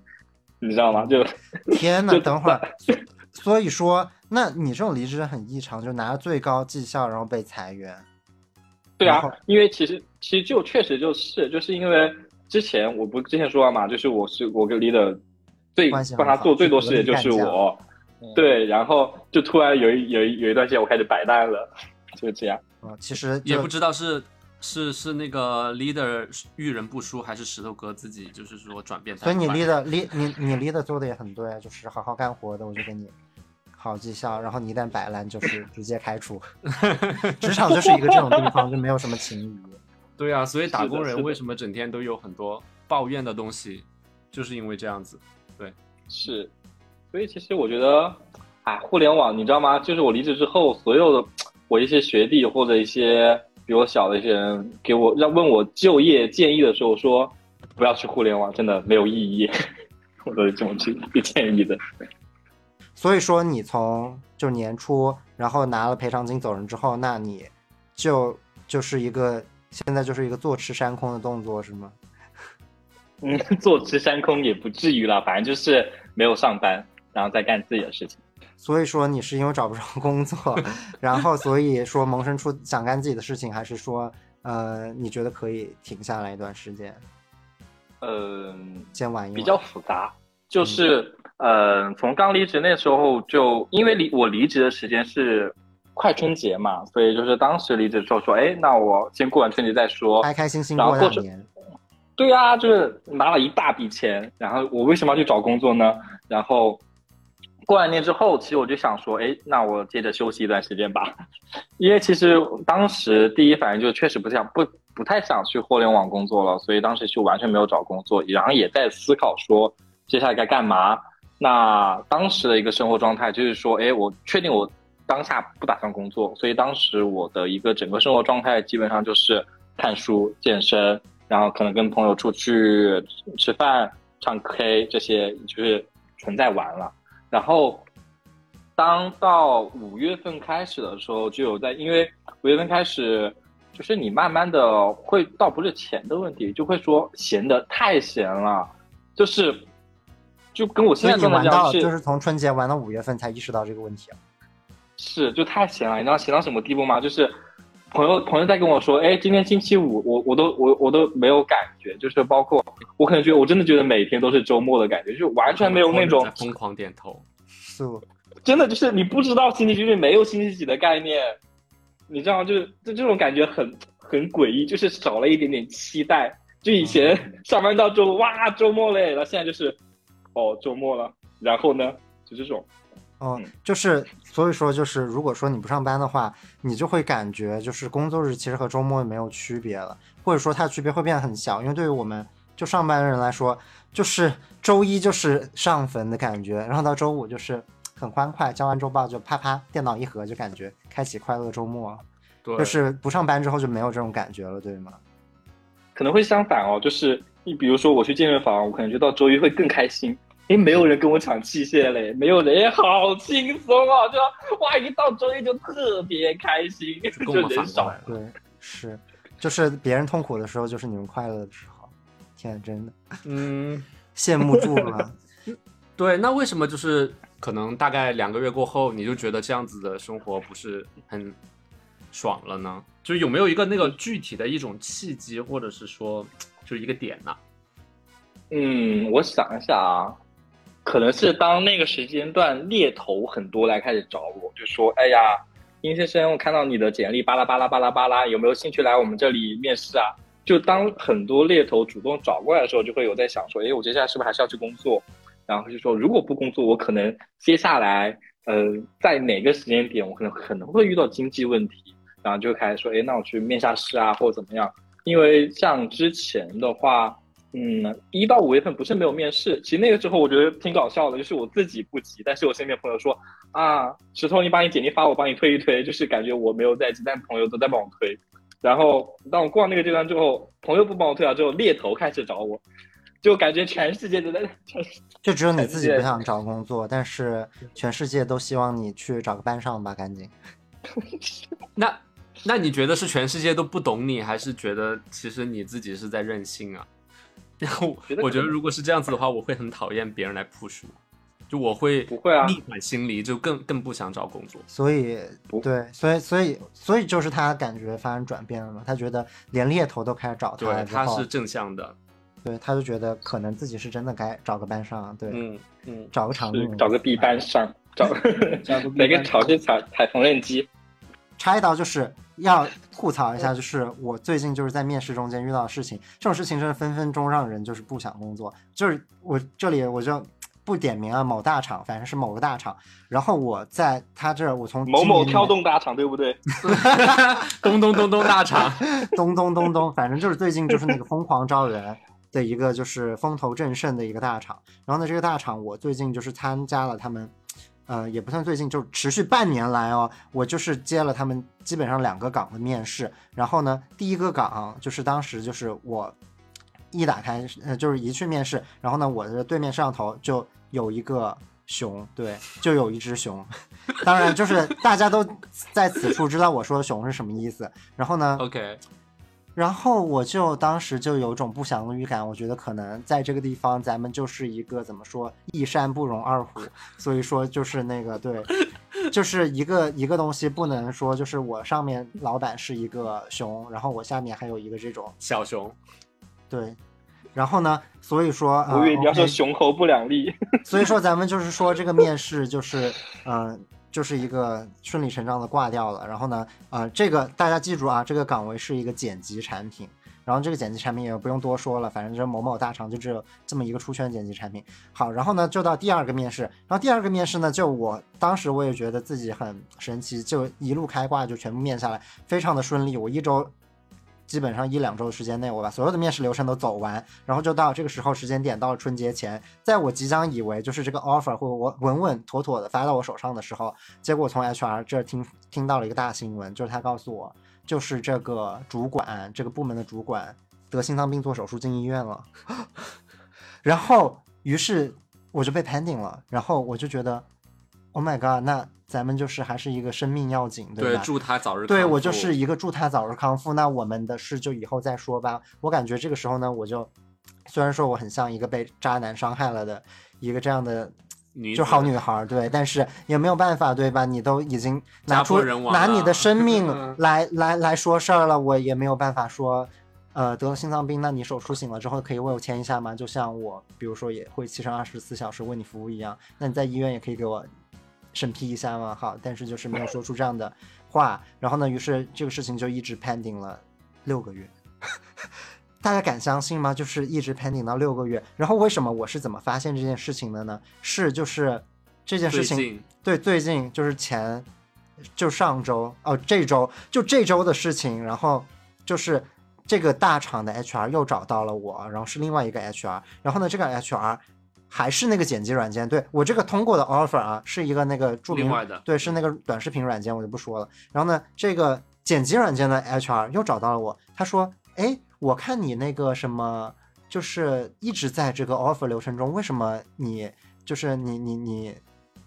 你知道吗？就天呐，就等会儿，所 所以说，那你这种离职很异常，就拿了最高绩效，然后被裁员。对啊，因为其实其实就确实就是就是因为之前我不之前说了嘛，就是我是我跟 leader 最关系很帮他做最多事的就是我，对，然后就突然有一有一有一段时间我开始摆烂了，就这样。啊，其实也不知道是是是那个 leader 遇人不淑，还是石头哥自己就是说转变所以你 leader lead 你你 leader 做的也很对，就是好好干活的，我就给你好绩效，然后你一旦摆烂，就是直接开除。职场就是一个这种地方，就没有什么情谊。对啊，所以打工人为什么整天都有很多抱怨的东西，就是因为这样子。对是，所以其实我觉得，哎，互联网你知道吗？就是我离职之后，所有的我一些学弟或者一些比我小的一些人给我让问我就业建议的时候说，不要去互联网，真的没有意义。我都是这么去去建议的。所以说，你从就年初，然后拿了赔偿金走人之后，那你就就是一个现在就是一个坐吃山空的动作是吗？嗯，坐吃山空也不至于了，反正就是没有上班，然后再干自己的事情。所以说你是因为找不着工作，然后所以说萌生出想干自己的事情，还是说呃你觉得可以停下来一段时间，嗯，先玩一玩？比较复杂，就是呃，从刚离职那时候就因为离我离职的时间是快春节嘛，所以就是当时离职之后说，哎，那我先过完春节再说。开开心心然后过去过两年，对啊，就是拿了一大笔钱，然后我为什么要去找工作呢？然后过完年之后，其实我就想说，哎，那我接着休息一段时间吧，因为其实当时第一反应就确实不想不不太想去互联网工作了，所以当时就完全没有找工作，然后也在思考说接下来该干嘛。那当时的一个生活状态就是说，哎，我确定我当下不打算工作，所以当时我的一个整个生活状态基本上就是看书、健身，然后可能跟朋友出去吃饭、唱 K 这些，就是纯在玩了。然后当到五月份开始的时候，就有在，因为五月份开始，就是你慢慢的会倒不是钱的问题，就会说闲的太闲了，就是就跟我现在状态一样就是从春节玩到五月份才意识到这个问题啊。是就太闲了，你知道闲到什么地步吗？就是朋友朋友在跟我说，哎，今天星期五，我我都我我都没有感觉，就是包括我可能觉得我真的觉得每天都是周末的感觉，就完全没有那种疯狂点头。是真的就是你不知道星期几，就是没有星期几的概念，你知道，就是就这种感觉很很诡异，就是少了一点点期待。就以前 上班到周五，哇，周末嘞，然后现在就是，哦，周末了，然后呢，就这种，哦嗯，就是所以说就是如果说你不上班的话，你就会感觉就是工作日其实和周末没有区别了，或者说它的区别会变得很小，因为对于我们就上班的人来说，就是周一就是上坟的感觉，然后到周五就是很欢快，交完周报就啪啪电脑一合就感觉开启快乐周末，对，就是不上班之后就没有这种感觉了，对吗？可能会相反哦，就是你比如说我去健身房，我可能就到周一会更开心。诶，没有人跟我抢器械嘞，没有人，诶，好轻松啊，就哇，一到周一就特别开心，就人少。对，是，就是别人痛苦的时候，就是你们快乐的时候。天啊，真的嗯，羡慕住了。对，那为什么就是可能大概两个月过后，你就觉得这样子的生活不是很爽了呢？就有没有一个那个具体的一种契机，或者是说就一个点呢、嗯，我想一下啊，可能是当那个时间段猎头很多来开始找我，就说：“哎呀，殷先生，我看到你的简历，巴拉巴拉巴拉巴拉，有没有兴趣来我们这里面试啊？”就当很多猎头主动找过来的时候，就会有在想说：“哎，我接下来是不是还是要去工作？”然后就说：“如果不工作，我可能接下来呃，在哪个时间点，我可能可能会遇到经济问题。”然后就开始说：“哎，那我去面下试啊，或者怎么样？”因为像之前的话，嗯，一到五月份不是没有面试，其实那个时候我觉得挺搞笑的，就是我自己不急，但是我身边朋友说啊，石头你把你简历发我，帮你推一推，就是感觉我没有在急，但朋友都在帮我推。然后当我过完那个阶段之后，朋友不帮我推了之后，猎头开始找我，就感觉全世界都在，就只有你自己不想找工作，但是全世界都希望你去找个班上吧，赶紧。那那你觉得是全世界都不懂你，还是觉得其实你自己是在任性啊？然后我觉得如果是这样子的话，我会很讨厌别人来 push 我，就我会不会啊逆反心理，就更更不想找工作。所以不对，所以所以所以就是他感觉发生转变了嘛，他觉得连猎头都开始找他对，了之后他是正向的。对，他就觉得可能自己是真的该找个班上，对，嗯嗯，找个场是地，找个 B 班上，找 找个哪个厂去踩踩缝纫机。插一刀就是要吐槽一下，就是我最近就是在面试中间遇到的事情，这种事情真的分分钟让人就是不想工作。就是我这里我就不点名啊，某大厂，反正是某个大厂。然后我在他这儿，我从某某跳动大厂，对不对？咚咚咚咚大厂，咚咚咚咚，反正就是最近就是那个疯狂招人的一个就是风头正盛的一个大厂。然后呢，这个大厂我最近就是参加了他们，呃，也不算最近，就持续半年来哦，我就是接了他们基本上两个岗的面试。然后呢，第一个岗就是当时就是我一打开，呃，就是一去面试，然后呢，我的对面摄像头就有一个熊，对，就有一只熊。当然，就是大家都在此处知道我说的熊是什么意思。然后呢，OK，然后我就当时就有种不祥的预感，我觉得可能在这个地方咱们就是一个怎么说一山不容二虎，所以说就是那个对，就是一个一个东西不能说就是我上面老板是一个熊，然后我下面还有一个这种小熊，对，然后呢，所以说啊，我以为你要说雄猴不两立。所以说咱们就是说这个面试就是嗯、呃就是一个顺理成章的挂掉了。然后呢，啊，这个大家记住啊，这个岗位是一个剪辑产品。然后这个剪辑产品也不用多说了，反正就是某某大厂就只有这么一个出圈剪辑产品。好，然后呢就到第二个面试，然后第二个面试呢，就我当时我也觉得自己很神奇，就一路开挂就全部面下来，非常的顺利。我一周基本上一两周的时间内，我把所有的面试流程都走完，然后就到这个时候时间点，到了春节前，在我即将以为就是这个 offer 会我稳稳妥妥的发到我手上的时候，结果从 HR 这儿听听到了一个大新闻，就是他告诉我，就是这个主管这个部门的主管得心脏病做手术进医院了，然后于是我就被 pending 了，然后我就觉得，Oh my god，那咱们就是还是一个生命要紧，对吧？对祝他早日对康复我就是一个祝他早日康复。那我们的事就以后再说吧。我感觉这个时候呢，我就虽然说我很像一个被渣男伤害了的一个这样的。女就好女孩儿，对，但是也没有办法，对吧？你都已经拿出拿你的生命 来来来说事儿了，我也没有办法说，呃，得了心脏病，那你手术醒了之后可以为我签一下吗？就像我，比如说也会七乘二十四小时为你服务一样，那你在医院也可以给我审批一下嘛？好，但是就是没有说出这样的话，然后呢，于是这个事情就一直 pending 了六个月。大家敢相信吗？就是一直 pending 到六个月。然后为什么我是怎么发现这件事情的呢？是就是这件事情，对，最近就是前就上周哦，这周就这周的事情，然后就是这个大厂的 HR 又找到了我，然后是另外一个 HR，然后呢，这个 HR 还是那个剪辑软件，对我这个通过的 offer 啊，是一个那个著名外的对，是那个短视频软件，我就不说了。然后呢，这个剪辑软件的 HR 又找到了我，他说：“哎，我看你那个什么，就是一直在这个 offer 流程中，为什么你就是你你你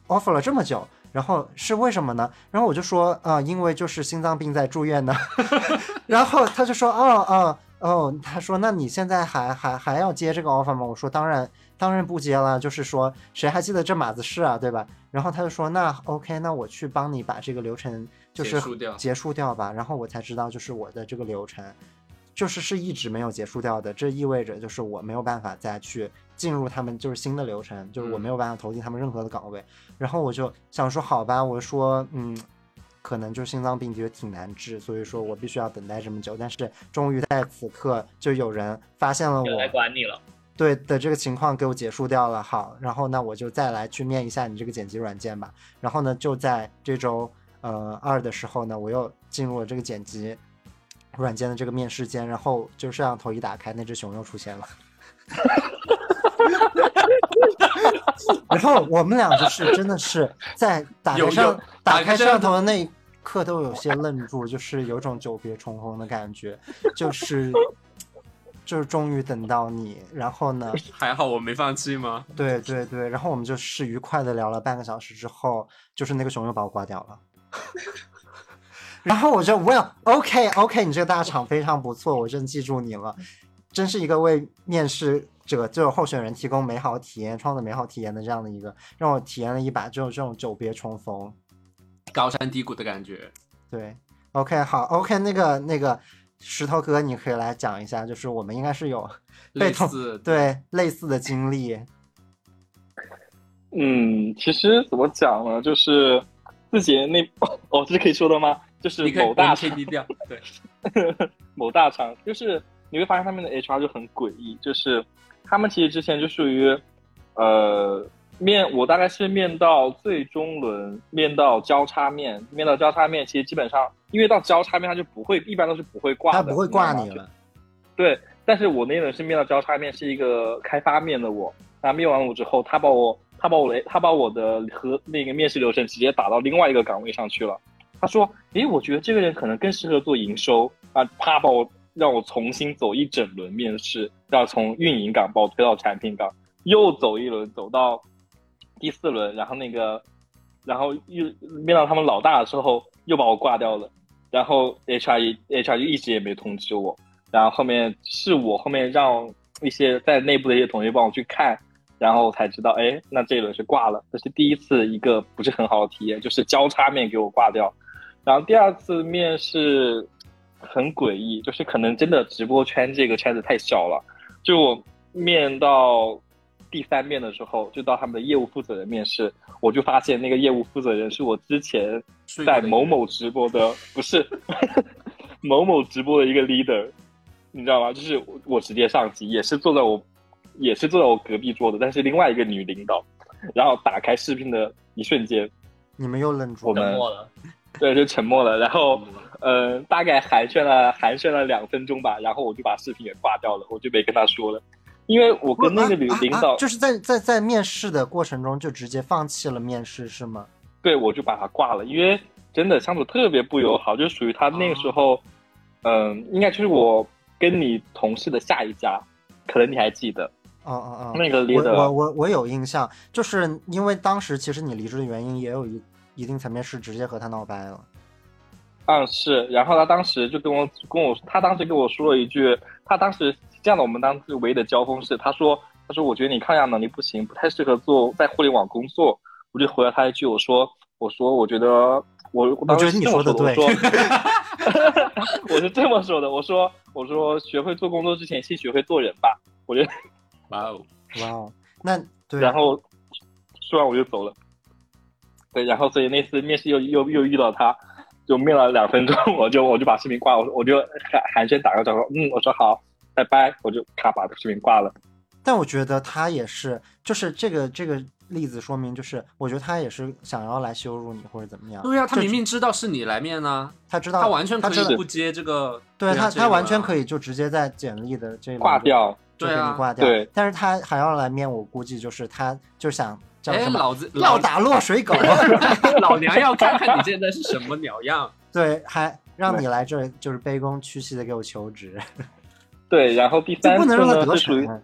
offer 了这么久？然后是为什么呢？然后我就说啊、因为就是心脏病在住院呢。然后他就说哦哦哦，他说那你现在还还还要接这个 offer 吗？我说当然当然不接了，就是说谁还记得这码子事啊，对吧？然后他就说那 OK，那我去帮你把这个流程就是结束掉结束掉吧。然后我才知道就是我的这个流程。就是是一直没有结束掉的，这意味着就是我没有办法再去进入他们就是新的流程，就是我没有办法投进他们任何的岗位。然后我就想说，好吧，我说，嗯，可能就是心脏病的确挺难治，所以说我必须要等待这么久。但是终于在此刻，就有人发现了我来我管你了。对的这个情况给我结束掉了。好，然后呢我就再来去面一下你这个剪辑软件吧。然后呢，就在这周呃二的时候呢，我又进入了这个剪辑软件的这个面试间，然后就摄像头一打开，那只熊又出现了。然后我们俩就是真的是在打开打开摄像头的那一刻都有些愣住，就是有种久别重逢的感觉，就是就是终于等到你，然后呢，还好我没放弃吗？对对对，然后我们就是愉快的聊了半个小时之后，就是那个熊又把我挂掉了。然后我就 Well OK OK，你这个大厂非常不错，我真记住你了，真是一个为面试者就是候选人提供美好体验、创造美好体验的这样的一个，让我体验了一把这种这种久别重逢。高山低谷的感觉。对，OK 好 OK，那个那个石头哥，你可以来讲一下，就是我们应该是有 类似对类似的经历。嗯，其实怎么讲呢，就是自己那 哦，这是可以说的吗？就是某大厂我们可以低调，对，某大厂，就是你会发现他们的 HR 就很诡异，就是他们其实之前就属于，呃，面我大概是面到最终轮，面到交叉面，面到交叉面，其实基本上因为到交叉面他就不会，一般都是不会挂的，他不会挂你了，对，但是我那一轮是面到交叉面，是一个开发面的我。那面完我之后，他把我，他把我的，他把我的和那个面试流程直接打到另外一个岗位上去了。他说：“诶，我觉得这个人可能更适合做营收啊。”啪，把我让我重新走一整轮面试，要从运营岗把我推到产品岗，又走一轮，走到第四轮，然后那个，然后又面到他们老大的时候，又把我挂掉了。然后 HR 也 HR 就一直也没通知我。然后后面是我后面让一些在内部的一些同学帮我去看，然后才知道，哎，那这一轮是挂了，这是第一次一个不是很好的体验，就是交叉面给我挂掉。然后第二次面试很诡异，就是可能真的直播圈这个圈子太小了，就我面到第三面的时候，就到他们的业务负责人面试，我就发现那个业务负责人是我之前在某某直播的，不是 某某直播的一个 leader，你知道吗？就是我我直接上级，也是坐在我，也是坐在我隔壁桌的，但是另外一个女领导。然后打开视频的一瞬间，你们又愣住沉默了。对就沉默了。然后呃，大概寒暄了寒暄了两分钟吧，然后我就把视频给挂掉了，我就没跟他说了，因为我跟那个领啊啊领导，啊就是在在在面试的过程中就直接放弃了面试是吗？对我就把他挂了，因为真的相处特别不友好，就属于他那个时候，嗯、应该就是我跟你同事的下一家，可能你还记得哦哦哦，那个离的我，我我有印象，就是因为当时其实你离职的原因也有一一定层面是直接和他闹掰了。嗯是，然后他当时就跟我跟我，他当时跟我说了一句，他当时这样的，我们当时唯一的交锋是，他说他说我觉得你抗压能力不行，不太适合做在互联网工作，我就回了他一句，我说我说我觉得我我我当时觉得你是这么说的对我说 我是这么说的，我说我说学会做工作之前，先学会做人吧。我觉得，哇哦，哇哦，那对，然后说完我就走了。对，然后所以那次面试又又又遇到他，就面了两分钟，我就我就把视频挂了，我我就寒寒暄打个招呼，嗯，我说好，拜拜，我就咔把视频挂了。但我觉得他也是，就是这个这个例子说明，就是我觉得他也是想要来羞辱你或者怎么样。对呀、他明明知道是你来面呢、他知道，他完全可以不接这个，对他，他完全可以。就直接在简历的这里挂掉，就给对啊你挂掉。对但是他还要来面，我估计就是他就想叫哎，什么老子要打落水狗，老娘要看看你现在是什么鸟样。对，还让你来这儿就是卑躬屈膝的给我求职，对，然后第三次不能让他得呢是属于，逞。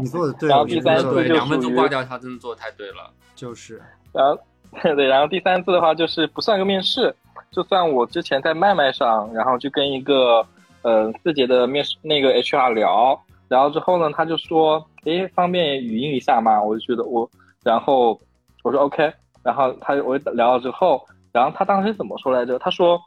你做 的对，然后第三次就两分钟挂掉，他真的做的太对了。就是然后对，然后第三次的话就是不算个面试，就算我之前在麦麦上，然后就跟一个呃字节的面试那个 HR 聊，然后之后呢，他就说，诶，方便语音一下吗？我就觉得我，然后我说 OK，然后他我聊了之后，然后他当时怎么说来着？他说，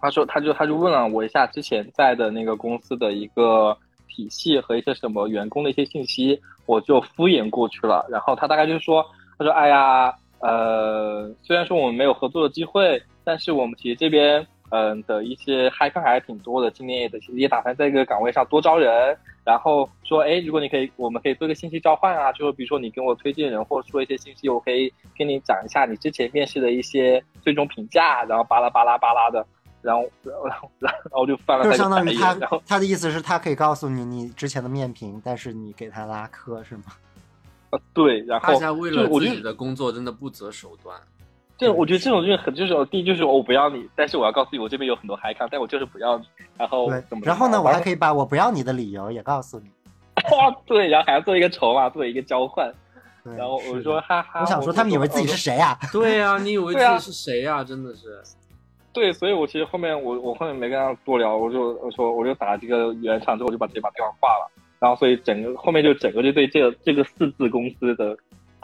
他说他就他就问了我一下之前在的那个公司的一个体系和一些什么员工的一些信息，我就敷衍过去了。然后他大概就是说，他说：“哎呀，呃，虽然说我们没有合作的机会，但是我们其实这边嗯、的一些嗨客还是挺多的，今年也的也打算在这个岗位上多招人。然后说，哎，如果你可以，我们可以做个信息交换啊，就是比如说你跟我推荐人，或者说一些信息，我可以跟你讲一下你之前面试的一些最终评价，然后巴拉巴拉巴拉的。”然后，然后，然后，然后我就翻了就相当于他，然后他的意思是，他可以告诉你你之前的面评，但是你给他拉科是吗？啊 对，然后大家为了自己的工作真的不择手段。这我觉得这种就是很就是第一就是我不要你，但是我要告诉你我这边有很多嗨咖，但我就是不要你。然后怎么？然后呢，我还可以以把我不要你的理由也告诉你。对，然后还要做一个筹码，做一个交换。然后我说哈哈，我想说，他们以为 自己是谁呀？对呀、你以为自己是谁呀、真的是。对，所以我其实后面我我后面没跟他多聊，我就我说我就打了这个原厂之后，我就把直接把电话挂了。然后所以整个后面就整个就对这个这个四字公司的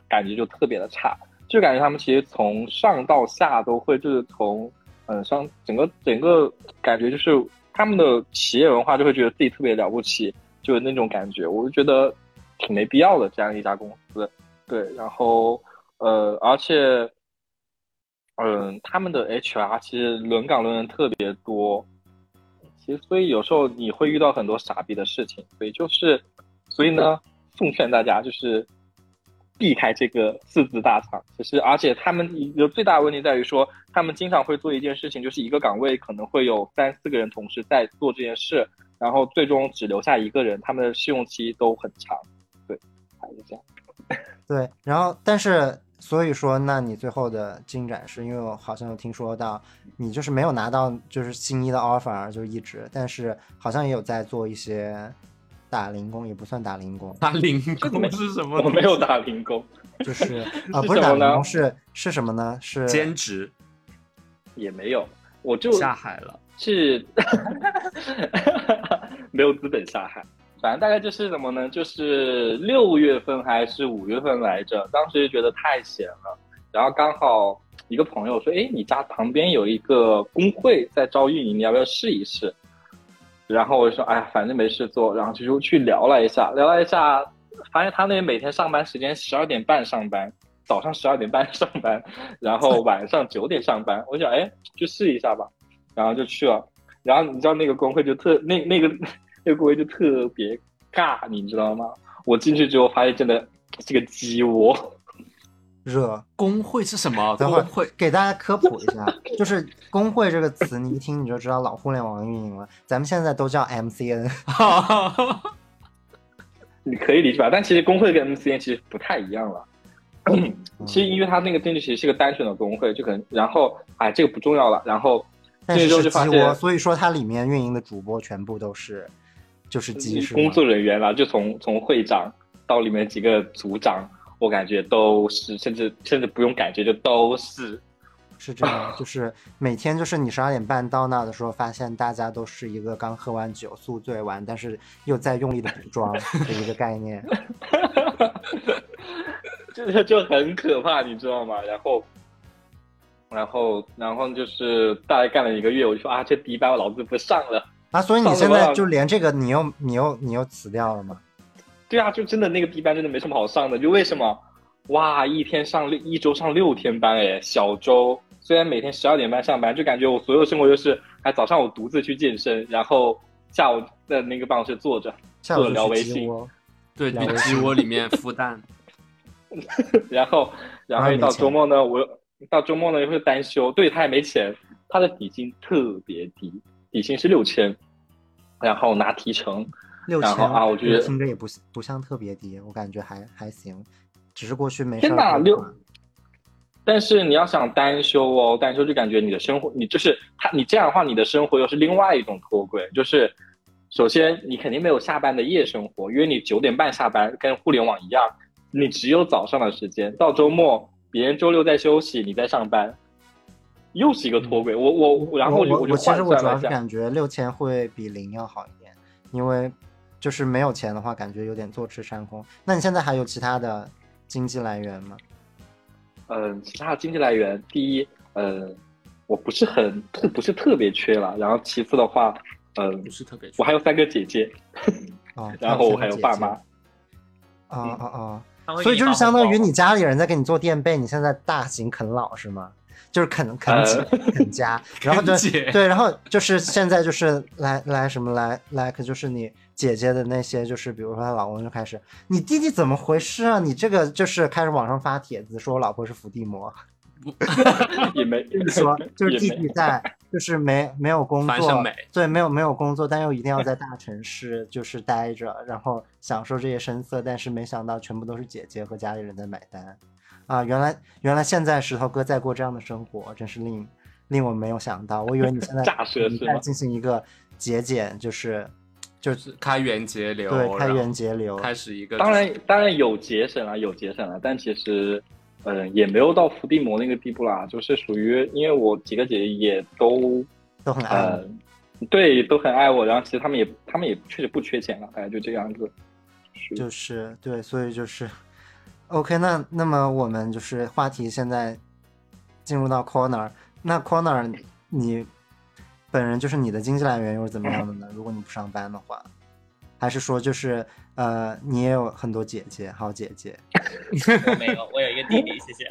感觉就特别的差，就感觉他们其实从上到下都会就是从嗯上整个整个感觉就是他们的企业文化就会觉得自己特别了不起，就是那种感觉，我就觉得挺没必要的这样一家公司。对，然后呃，而且嗯，他们的 HR 其实轮岗轮人特别多，其实所以有时候你会遇到很多傻逼的事情，所以就是，所以呢，奉劝大家就是避开这个四字大厂。其实，而且他们一个最大的问题在于说，他们经常会做一件事情，就是一个岗位可能会有三四个人同时在做这件事，然后最终只留下一个人，他们的试用期都很长。对，还是这样。对，然后但是所以说，那你最后的进展是因为我好像有听说到，你就是没有拿到就是新一的 offer，就一直，但是好像也有在做一些打零工，也不算打零工，打零工是什么？我没有打零工，就是 啊、不是打零工，是是什么呢？是兼职也没有，我就下海了。是 没有资本下海，反正大概就是什么呢？就是六月份还是五月份来着，当时就觉得太闲了，然后刚好一个朋友说：“哎，你家旁边有一个工会在招运营，你要不要试一试？”然后我就说：“哎呀，反正没事做。”然后就去聊了一下，聊了一下，发现他那每天上班时间十二点半上班，早上十二点半上班，然后晚上九点上班。我想，哎，去试一下吧。然后就去了。然后你知道那个工会就特那那个那个工会就特别尬，你知道吗？我进去之后发现真的是个鸡窝，热。工会是什么？等会儿工会给大家科普一下，就是“工会”这个词，你一听你就知道老互联网运营了。咱们现在都叫 MCN，你可以理解吧？但其实工会跟 MCN 其实不太一样了。其实因为它那个进去其实是个单纯的工会，就可能然后哎这个不重要了，然后但是进去之后是鸡窝，就发现所以说它里面运营的主播全部都是就是鸡是吗工作人员啦，就从从会长到里面几个组长，我感觉都是，甚至甚至不用感觉就都是。是这样，就是每天就是你十二点半到那的时候，发现大家都是一个刚喝完酒宿醉完，但是又在用力的补妆的一个概念。这就很可怕，你知道吗？然后，然后，然后就是大概干了一个月，我就说啊，这第一班我老子不上了。啊，所以你现在就连这个你又你又你又辞掉了吗？对啊，就真的那个 B 班真的没什么好上的，就为什么？哇，一天上六一周上六天班哎，小周虽然每天十二点半上班，就感觉我所有生活就是，哎，早上我独自去健身，然后下午在那个办公室坐着，下午坐着聊微信，对，了解鸡窝里面 孵蛋，然后然后一到周末呢，我又到周末呢又会单休，对他也没钱，他的底薪特别低，底薪是六千，然后拿提成，六千啊我觉得听着也不不像特别低，我感觉还还行，只是过去没天哪六但是你要想单休哦，单休就感觉你的生活，你就是他，你这样的话，你的生活又是另外一种脱轨。就是首先你肯定没有下班的夜生活，因为你九点半下班，跟互联网一样，你只有早上的时间。到周末，别人周六在休息，你在上班，又是一个脱轨。我我我然后我我其实我主要是感觉六千会比零要好一点，因为就是没有钱的话，感觉有点坐吃山空。那你现在还有其他的经济来源吗？嗯，其他的经济来源，第一，呃，我不是很特不是特别缺了。然后其次的话，嗯不，是特别缺我还有三个姐姐，哦，然后我还有爸妈。。啊啊啊！所以就是相当于你家里人在给你做垫背，你现在大型啃老是吗？就是啃啃姐呃啃家，然后就对，然后就是现在就是来来什么来来，可就是你姐姐的那些，就是比如说她老公就开始，你弟弟怎么回事啊？你这个就是开始网上发帖子说我老婆是伏地魔，也没说就是弟弟在 就是没没有工作对，没有没有工作，但又一定要在大城市就是待着，然后享受这些声色，但是没想到全部都是姐姐和家里人在买单，啊，原来原来现在石头哥在过这样的生活，真是令令我没有想到，我以为你现在 炸舌你在进行一个节俭，就是就就是开源节流，对开源节流，开始一个当然当然有节省了，有节省了，但其实，嗯、也没有到伏地魔那个地步啦，就是属于因为我几个姐姐也都，都很爱呃，，对，都很爱我，然后其实他们也他们也确实不缺钱了，大概就这个样子。就是对，所以就是 OK 那那么我们就是话题现在进入到 corner，那 corner 你本人就是你的经济来源又是怎么样的呢？如果你不上班的话，还是说就是呃你也有很多姐姐，好姐姐，我没有，我有一个弟弟，谢谢。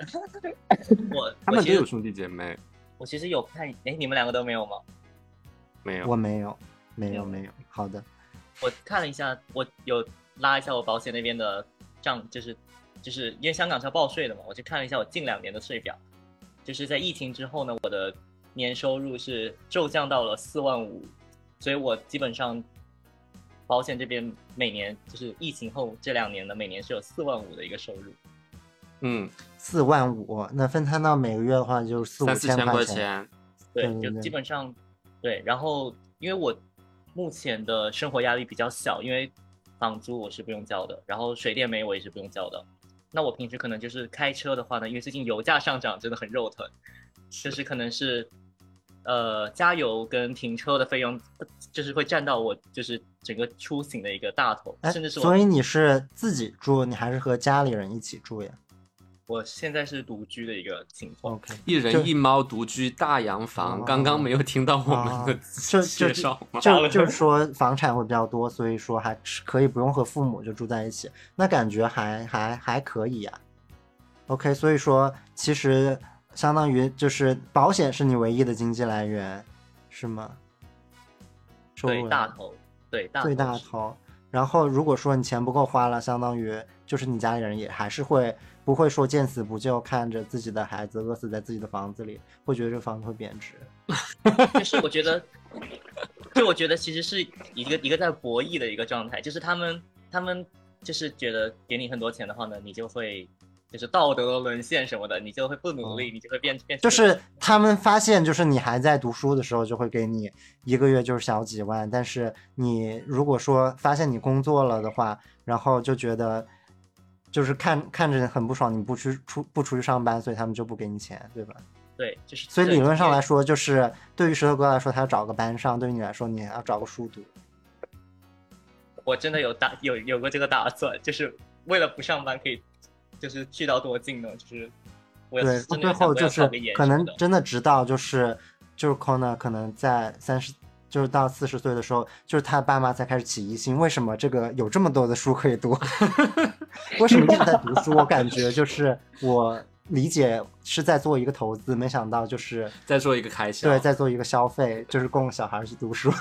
我他们都有兄弟姐妹，我其实有看，哎，你们两个都没有吗？没有我没有，没有没有，好的，我看了一下，我有拉一下我保险那边的账，就是就是因为香港是要报税的嘛，我去看了一下我近两年的税表，就是在疫情之后呢，我的年收入是骤降到了四万五，所以我基本上保险这边每年就是疫情后这两年呢，每年是有四万五的一个收入。嗯，四万五，那分摊到每个月的话就是四五千块块钱，对，就对对对基本上对。然后因为我目前的生活压力比较小，因为房租我是不用交的，然后水电煤我也是不用交的。那我平时可能就是开车的话呢，因为最近油价上涨真的很肉疼，就是可能是呃加油跟停车的费用，就是会占到我就是整个出行的一个大头，哎甚至，是我所以你是自己住，你还是和家里人一起住呀我现在是独居的一个情况。？OK，一人一猫独居大洋房。哦刚刚没有听到我们的哦就就介绍吗？就就 是说房产会比较多，所以说还是可以不用和父母就住在一起，那感觉还还还可以呀、OK，所以说其实相当于就是保险是你唯一的经济来源，是吗？对大头，对大最大头。然后如果说你钱不够花了，相当于就是你家里人也还是会不会说见死不救，看着自己的孩子饿死在自己的房子里，会觉得这房子会贬值。就是我觉得，就我觉得其实是一个一个在博弈的一个状态，就是他们他们就是觉得给你很多钱的话呢，你就会就是道德沦陷什么的，你就会不努力，你就会变变成就是他们发现，就是你还在读书的时候，就会给你一个月就是小几万，但是你如果说发现你工作了的话，然后就觉得就是看看着很不爽，你不去出不出去上班，所以他们就不给你钱，对吧？对，就是所以理论上来说，就是对于石头哥来说，他要找个班上；对于你来说，你还要找个书读。我真的有打有有过这个打算，就是为了不上班可以，就是去到多近呢？就是我对，真的最后就是可能真的直到就是就是 Kona 可能在三十就是到四十岁的时候，就是他爸妈才开始起疑心，为什么这个有这么多的书可以读？为什么一直在读书？我感觉就是我理解是在做一个投资，没想到就是在做一个开销。对在做一个消费，就是供小孩去读书。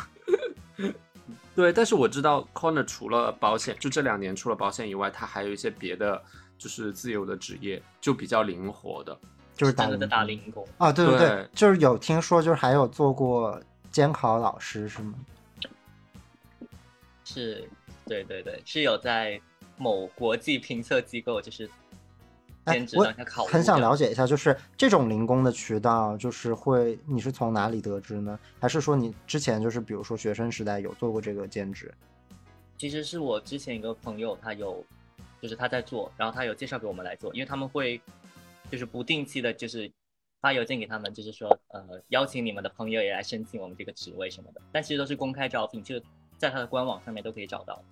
对，但是我知道 Corner 除了保险，就这两年除了保险以外，他还有一些别的，就是自由的职业，就比较灵活的。就是打真的打零工。啊，对对对对，就是有听说，就是还有做过监考老师是吗？是，对对对，是有在某国际评测机构，就是哎兼职我当一下考务很想了解一下，就是这种零工的渠道，就是会你是从哪里得知呢？还是说你之前就是比如说学生时代有做过这个兼职？其实是我之前一个朋友，他有，就是他在做，然后他有介绍给我们来做，因为他们会就是不定期的，就是发邮件给他们，就是说呃邀请你们的朋友也来申请我们这个职位什么的，但其实都是公开招聘，就在他的官网上面都可以找到。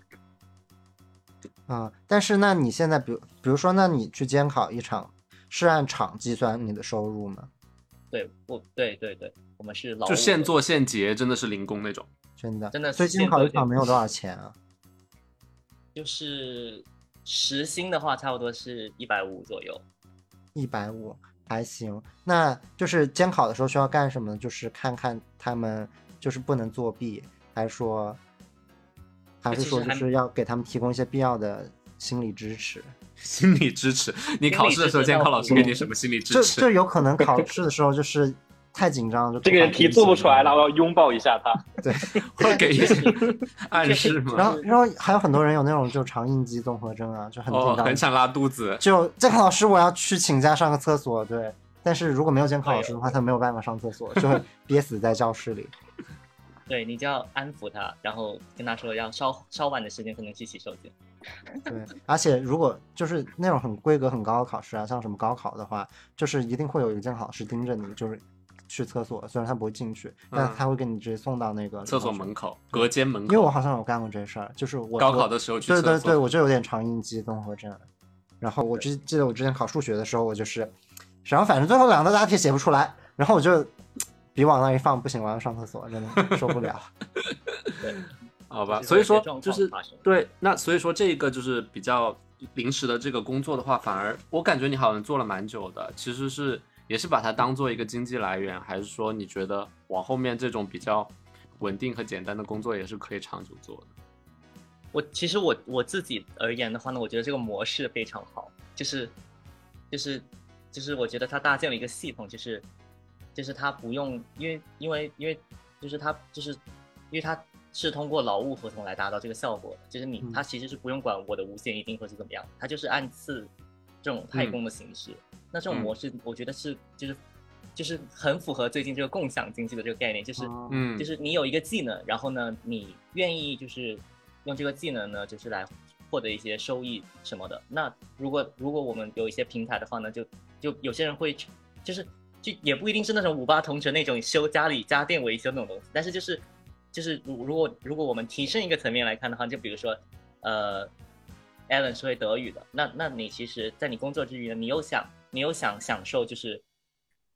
啊、但是那你现在比如比如说，那你去监考一场，是按场计算你的收入吗？对，我，对对对，我们是老就现做现结，真的是零工那种。真的，真的所以监考一场没有多少钱啊。就是时薪的话，差不多是一百五左右。一百五还行，那就是监考的时候需要干什么呢？就是看看他们就是不能作弊，还是说，还是说就是要给他们提供一些必要的心理支持？心理支持，你考试的时候，监考老师给你什么心理支就持？就有可能考试的时候就是太紧张，就这个题做不出来了，我要拥抱一下他。对，会给一些暗示 然？后然后还有很多人有那种就肠应激综合症啊，就很紧哦，张，很想拉肚子。就监考老师我要去请假上个厕所，对。但是如果没有监考老师的话，他没有办法上厕所，就会憋死在教室里。对你就要安抚他，然后跟他说要稍稍晚的时间可能去洗手间。对，而且如果就是那种很规格很高的考试啊，像什么高考的话，就是一定会有一个监考老师盯着你，就是去厕所，虽然他不会进去，但嗯他会给你直接送到那个厕所。门口，隔间门口。因为我好像有干过这事儿，就是我高考的时候去厕所对对对，我就有点肠应激综合症。然后我之记得我之前考数学的时候，我就是，然后反正最后两道大题写不出来，然后我就笔往那一放，不行，我要上厕所，真的受不了。对，好吧，所以说就是对，那所以说这个就是比较临时的这个工作的话，反而我感觉你好像做了蛮久的，其实是也是把它当做一个经济来源，还是说你觉得往后面这种比较稳定和简单的工作也是可以长久做的？我其实我我自己而言的话呢，我觉得这个模式非常好，就是就是就是我觉得它搭建了一个系统，就是就是它不用，因为因为因为就是它就是因为它是通过劳务合同来达到这个效果的，就是你嗯它其实是不用管我的五险一金或是怎么样，它就是按次这种派工的形式。那这种嗯模式，我觉得是就是就是很符合最近这个共享经济的这个概念，就是。哦嗯，就是你有一个技能，然后呢，你愿意就是用这个技能呢，就是来获得一些收益什么的。那如果如果我们有一些平台的话呢，就就有些人会去，就是就也不一定是那种五八同城那种修家里家电维修那种东西，但是就是就是如如果如果我们提升一个层面来看的话，就比如说呃，Alan 是会德语的，那那你其实，在你工作之余呢，你又想你又想享受就是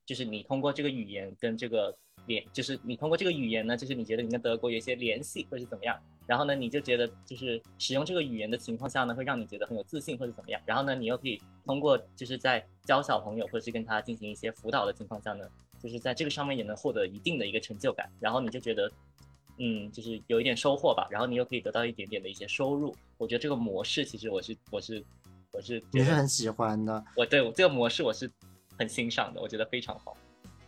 就是你通过这个语言跟这个联，就是你通过这个语言呢，就是你觉得你跟德国有一些联系或者是怎么样，然后呢，你就觉得就是使用这个语言的情况下呢，会让你觉得很有自信或者怎么样，然后呢，你又可以通过就是在教小朋友或者是跟他进行一些辅导的情况下呢，就是在这个上面也能获得一定的一个成就感，然后你就觉得嗯，就是有一点收获吧，然后你又可以得到一点点的一些收入。我觉得这个模式其实我是我是我是你是很喜欢的。我对我这个模式我是很欣赏的，我觉得非常好。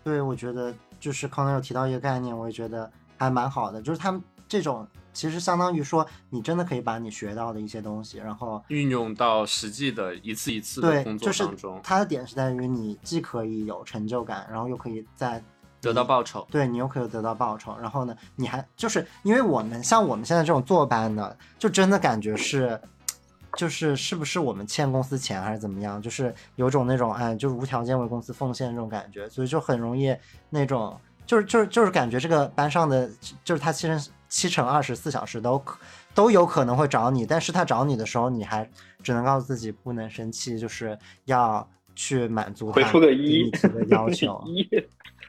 对，我觉得就是刚刚有提到一个概念，我也觉得还蛮好的，就是他们这种其实相当于说，你真的可以把你学到的一些东西，然后运用到实际的一次一次的工，作就是当中，它的点是在于你既可以有成就感，然后又可以在得到报酬。对你有可能得到报酬，然后呢，你还就是因为我们像我们现在这种坐班的，就真的感觉是，就是是不是我们欠公司钱还是怎么样，就是有种那种哎，就是无条件为公司奉献这种感觉，所以就很容易那种，就是就是就是感觉这个班上的就是他七乘七乘二十四小时都可都有可能会找你，但是他找你的时候，你还只能告诉自己不能生气，就是要去满足他回复个一的要求。一，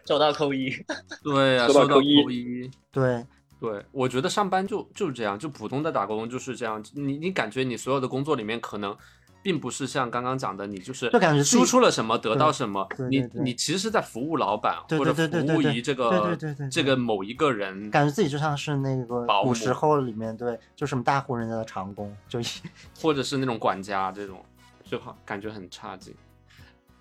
收到扣一，对啊，收到扣一。对，对，我觉得上班就就是这样，就普通的打工就是这样。你你感觉你所有的工作里面，可能并不是像刚刚讲的，你就是就感觉输出了什么得到什么，你对对对你其实是在服务老板对或者对对对对服务于这对个对对对对这个某一个人。感觉自己就像是那个古时候里面对，就什么大户人家的长工，就一或者是那种管家这种，就好感觉很差劲。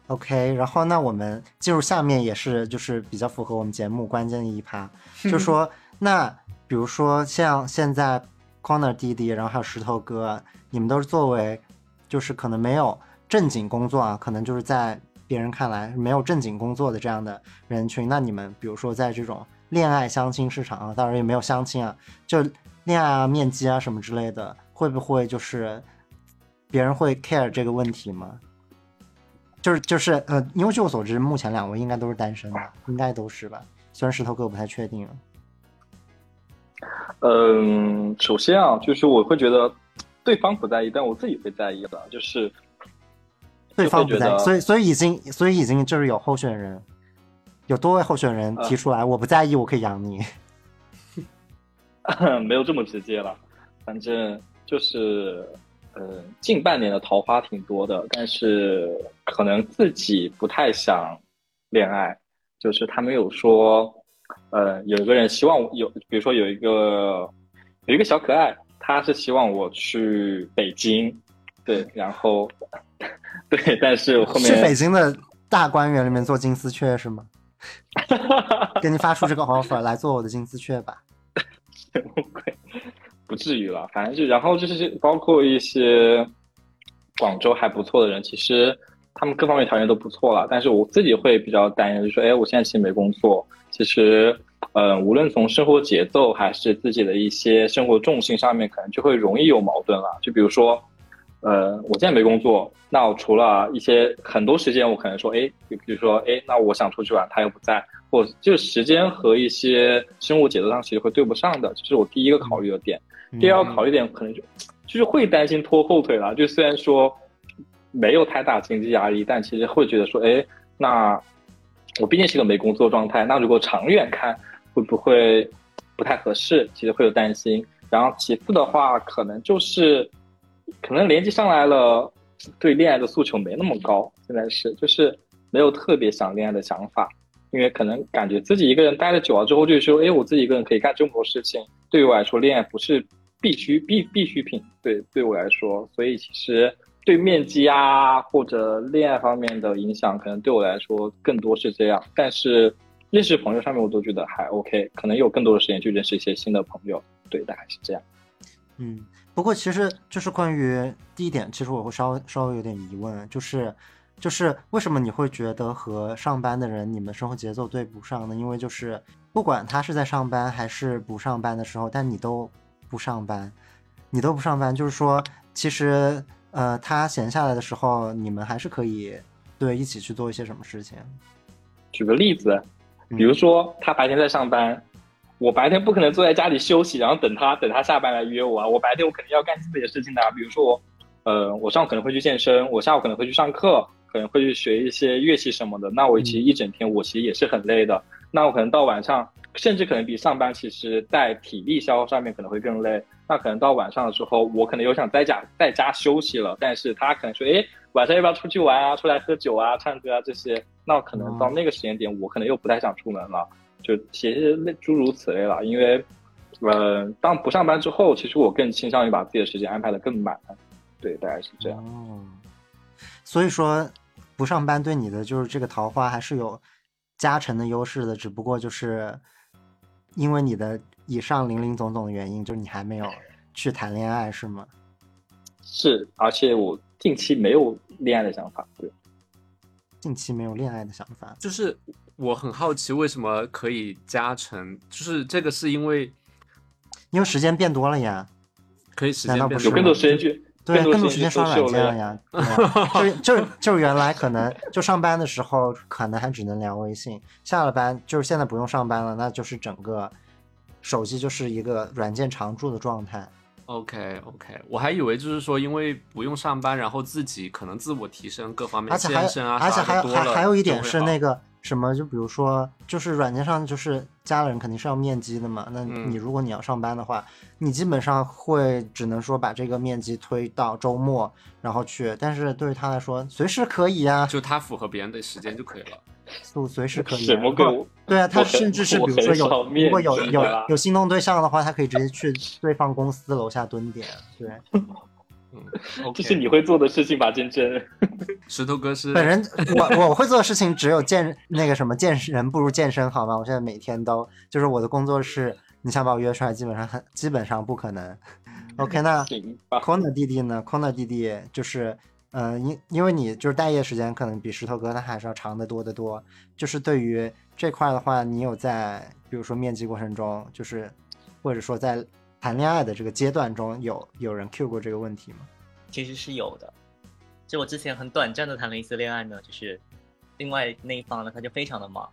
OK。然后那我们进入下面也是就是比较符合我们节目关键的一趴，就说那比如说像现在 Corner 弟弟，然后还有石头哥，你们都是作为就是可能没有正经工作啊，可能就是在别人看来没有正经工作的这样的人群，那你们比如说在这种恋爱相亲市场啊，当然也没有相亲啊，就恋爱啊、面基啊什么之类的，会不会就是别人会 care 这个问题吗？就是就是呃，因为据我所知，目前两位应该都是单身的，应该都是吧？虽然石头哥我不太确定。嗯，首先啊，就是我会觉得对方不在意，但我自己会在意的，就是对方不在意，所以所以已经所以已经就是有候选人，有多位候选人提出来，我不在意，我可以养你。没有这么直接了，反正就是，呃，近半年的桃花挺多的，但是可能自己不太想恋爱，就是他没有说，呃，有一个人希望我有，比如说有一个有一个小可爱，他是希望我去北京，对，然后 对，但是我后面去北京的大观园里面做金丝雀是吗？给你发出这个 offer 来做我的金丝雀吧。不会，不至于了。反正就然后就是包括一些广州还不错的人，其实他们各方面条件都不错了。但是我自己会比较担忧，就说，哎，我现在其实没工作，其实，呃，无论从生活节奏还是自己的一些生活重心上面，可能就会容易有矛盾了。就比如说，呃，我现在没工作，那我除了一些很多时间，我可能说，哎，比比如说，哎，那我想出去玩，他又不在，或就时间和一些生活节奏上其实会对不上的，这是我第一个考虑的点。第二个考虑点可能就就是会担心拖后腿了。就虽然说没有太大经济压力，但其实会觉得说，哎，那我毕竟是个没工作状态，那如果长远看会不会不太合适？其实会有担心。然后其次的话，可能就是可能年纪上来了，对恋爱的诉求没那么高，现在是就是没有特别想恋爱的想法。因为可能感觉自己一个人待了久了之后，就说，哎，我自己一个人可以干这么多事情。对于我来说，恋爱不是必须必必需品。对，对我来说，所以其实对面积啊或者恋爱方面的影响，可能对我来说更多是这样。但是认识朋友上面，我都觉得还 OK，可能有更多的时间去认识一些新的朋友。对，大概是这样。嗯，不过其实就是关于第一点，其实我会稍微稍微有点疑问，就是就是为什么你会觉得和上班的人你们生活节奏对不上呢？因为就是不管他是在上班还是不上班的时候，但你都不上班，你都不上班，就是说其实呃他闲下来的时候，你们还是可以对一起去做一些什么事情。举个例子，嗯比如说他白天在上班，我白天不可能坐在家里休息，然后等他等他下班来约我啊。我白天我肯定要干自己的事情的啊，比如说我，呃，我上午可能会去健身，我下午可能会去上课，可能会去学一些乐器什么的。那我其实一整天我其实也是很累的。那我可能到晚上，甚至可能比上班其实在体力消耗上面可能会更累。那可能到晚上的时候，我可能又想在家在家休息了，但是他可能说，哎，晚上要不要出去玩啊？出来喝酒啊、唱歌啊这些。那可能到那个时间点，我可能又不太想出门了。就其实类诸如此类了，因为呃，当不上班之后，其实我更倾向于把自己的时间安排的更满。对，大概是这样。哦，所以说不上班对你的就是这个桃花还是有加成的优势的，只不过就是因为你的以上零零总总的原因，就是你还没有去谈恋爱，是吗？是，而且我近期没有恋爱的想法。对，近期没有恋爱的想法，就是我很好奇为什么可以加成，就是这个是因为因为时间变多了呀。可以时难道不是间变多有更多时间去，对，更多多时间刷软件了呀。就是就是就是原来可能就上班的时候可能还只能聊微信，下了班就是现在不用上班了，那就是整个手机就是一个软件常驻的状态。OK OK，我还以为就是说因为不用上班，然后自己可能自我提升各方面而且还有健身啊而且还还还有一点是那个什么，就比如说，就是软件上就是加了人肯定是要面基的嘛。那嗯你如果你要上班的话，你基本上会只能说把这个面基推到周末，然后去。但是对于他来说，随时可以啊，就他符合别人的时间就可以了。就随时可以？对啊，他甚至是比如说有如果有有有心动对象的话，他可以直接去对方公司楼下蹲点。对，这是你会做的事情吧，真真？石头哥是本人我 我会做的事情只有健那个什么健人不如健身，好吗？我现在每天都就是我的工作是，你想把我约出来，基本上很基本上不可能。OK，那行吧。Corner 弟弟呢？Corner 弟弟就是，呃，因因为你就是待业时间可能比石头哥他还是要长得多得多。就是对于这块的话，你有在比如说面基过程中，就是或者说在谈恋爱的这个阶段中，有有人 Q 过这个问题吗？其实是有的。就我之前很短暂的谈了一次恋爱呢，就是另外那一方呢，他就非常的忙，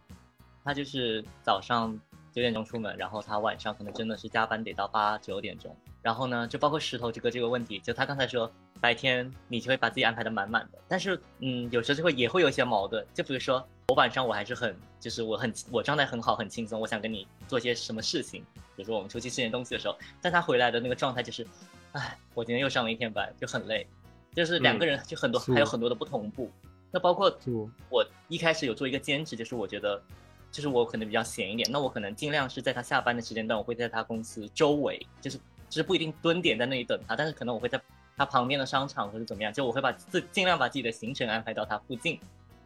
他就是早上九点钟出门，然后他晚上可能真的是加班得到八九点钟。然后呢，就包括石头这个这个问题，就他刚才说白天你就会把自己安排的满满的，但是嗯，有时候就会也会有一些矛盾，就比如说我晚上我还是很就是我很我状态很好很轻松，我想跟你做些什么事情，比如说我们出去吃点东西的时候，但他回来的那个状态就是，唉，我今天又上了一天班，就很累，就是两个人就很多、是还有很多的不同步，那包括我一开始有做一个兼职，就是我觉得，就是我可能比较闲一点，那我可能尽量是在他下班的时间段，我会在他公司周围，就是就是不一定蹲点在那里等他，但是可能我会在他旁边的商场或者怎么样，就我会把自尽量把自己的行程安排到他附近，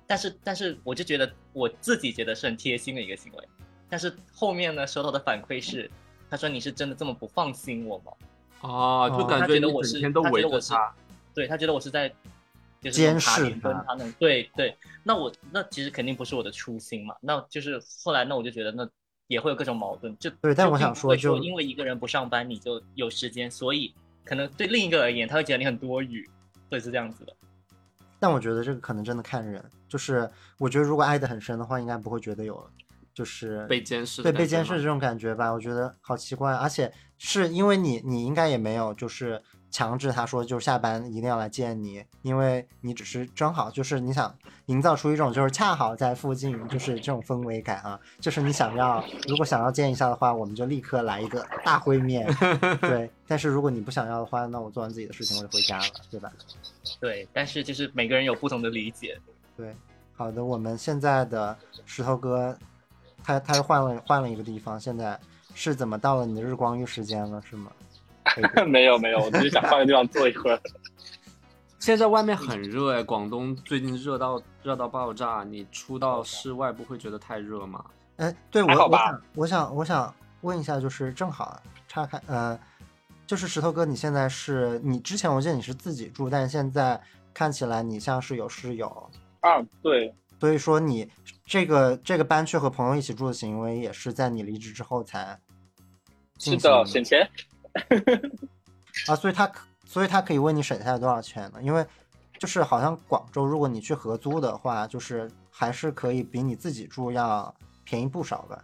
但是但是我就觉得我自己觉得是很贴心的一个行为，但是后面呢收到的反馈是，他说你是真的这么不放心我吗？啊，就哦感觉我是天都围他觉得我是着他。对他觉得我是在就是监视他对对，那我那其实肯定不是我的初心嘛，那就是后来那我就觉得那也会有各种矛盾，就对但我想说就因为一个人不上班你就有时间，所以可能对另一个而言他会觉得你很多余，会是这样子的。但我觉得这个可能真的看人，就是我觉得如果爱得很深的话，应该不会觉得有，就是被监视的对被监视这种感觉吧，我觉得好奇怪，而且是因为你你应该也没有就是强制他说就是下班一定要来见你，因为你只是正好就是你想营造出一种就是恰好在附近就是这种氛围感啊，就是你想要如果想要见一下的话，我们就立刻来一个大会面，对，但是如果你不想要的话，那我做完自己的事情我就回家了，对吧？对，但是就是每个人有不同的理解。对，好的，我们现在的石头哥，他他又换了换了一个地方，现在是怎么到了你的日光浴时间了，是吗？没有没有，我只是想换个地方坐一会儿。现在外面很热哎，广东最近热到热到爆炸，你出到室外不会觉得太热吗？哎，对我好吧我想我想我想问一下，就是正好岔开，呃，就是石头哥，你现在是你之前我记得你是自己住，但现在看起来你像是有室友，啊，对，所以说你这个这个搬去和朋友一起住的行为也是在你离职之后才是进行的，省钱。啊，所以他可所以他可以为你省下来多少钱呢？因为就是好像广州，如果你去合租的话，就是还是可以比你自己住要便宜不少吧。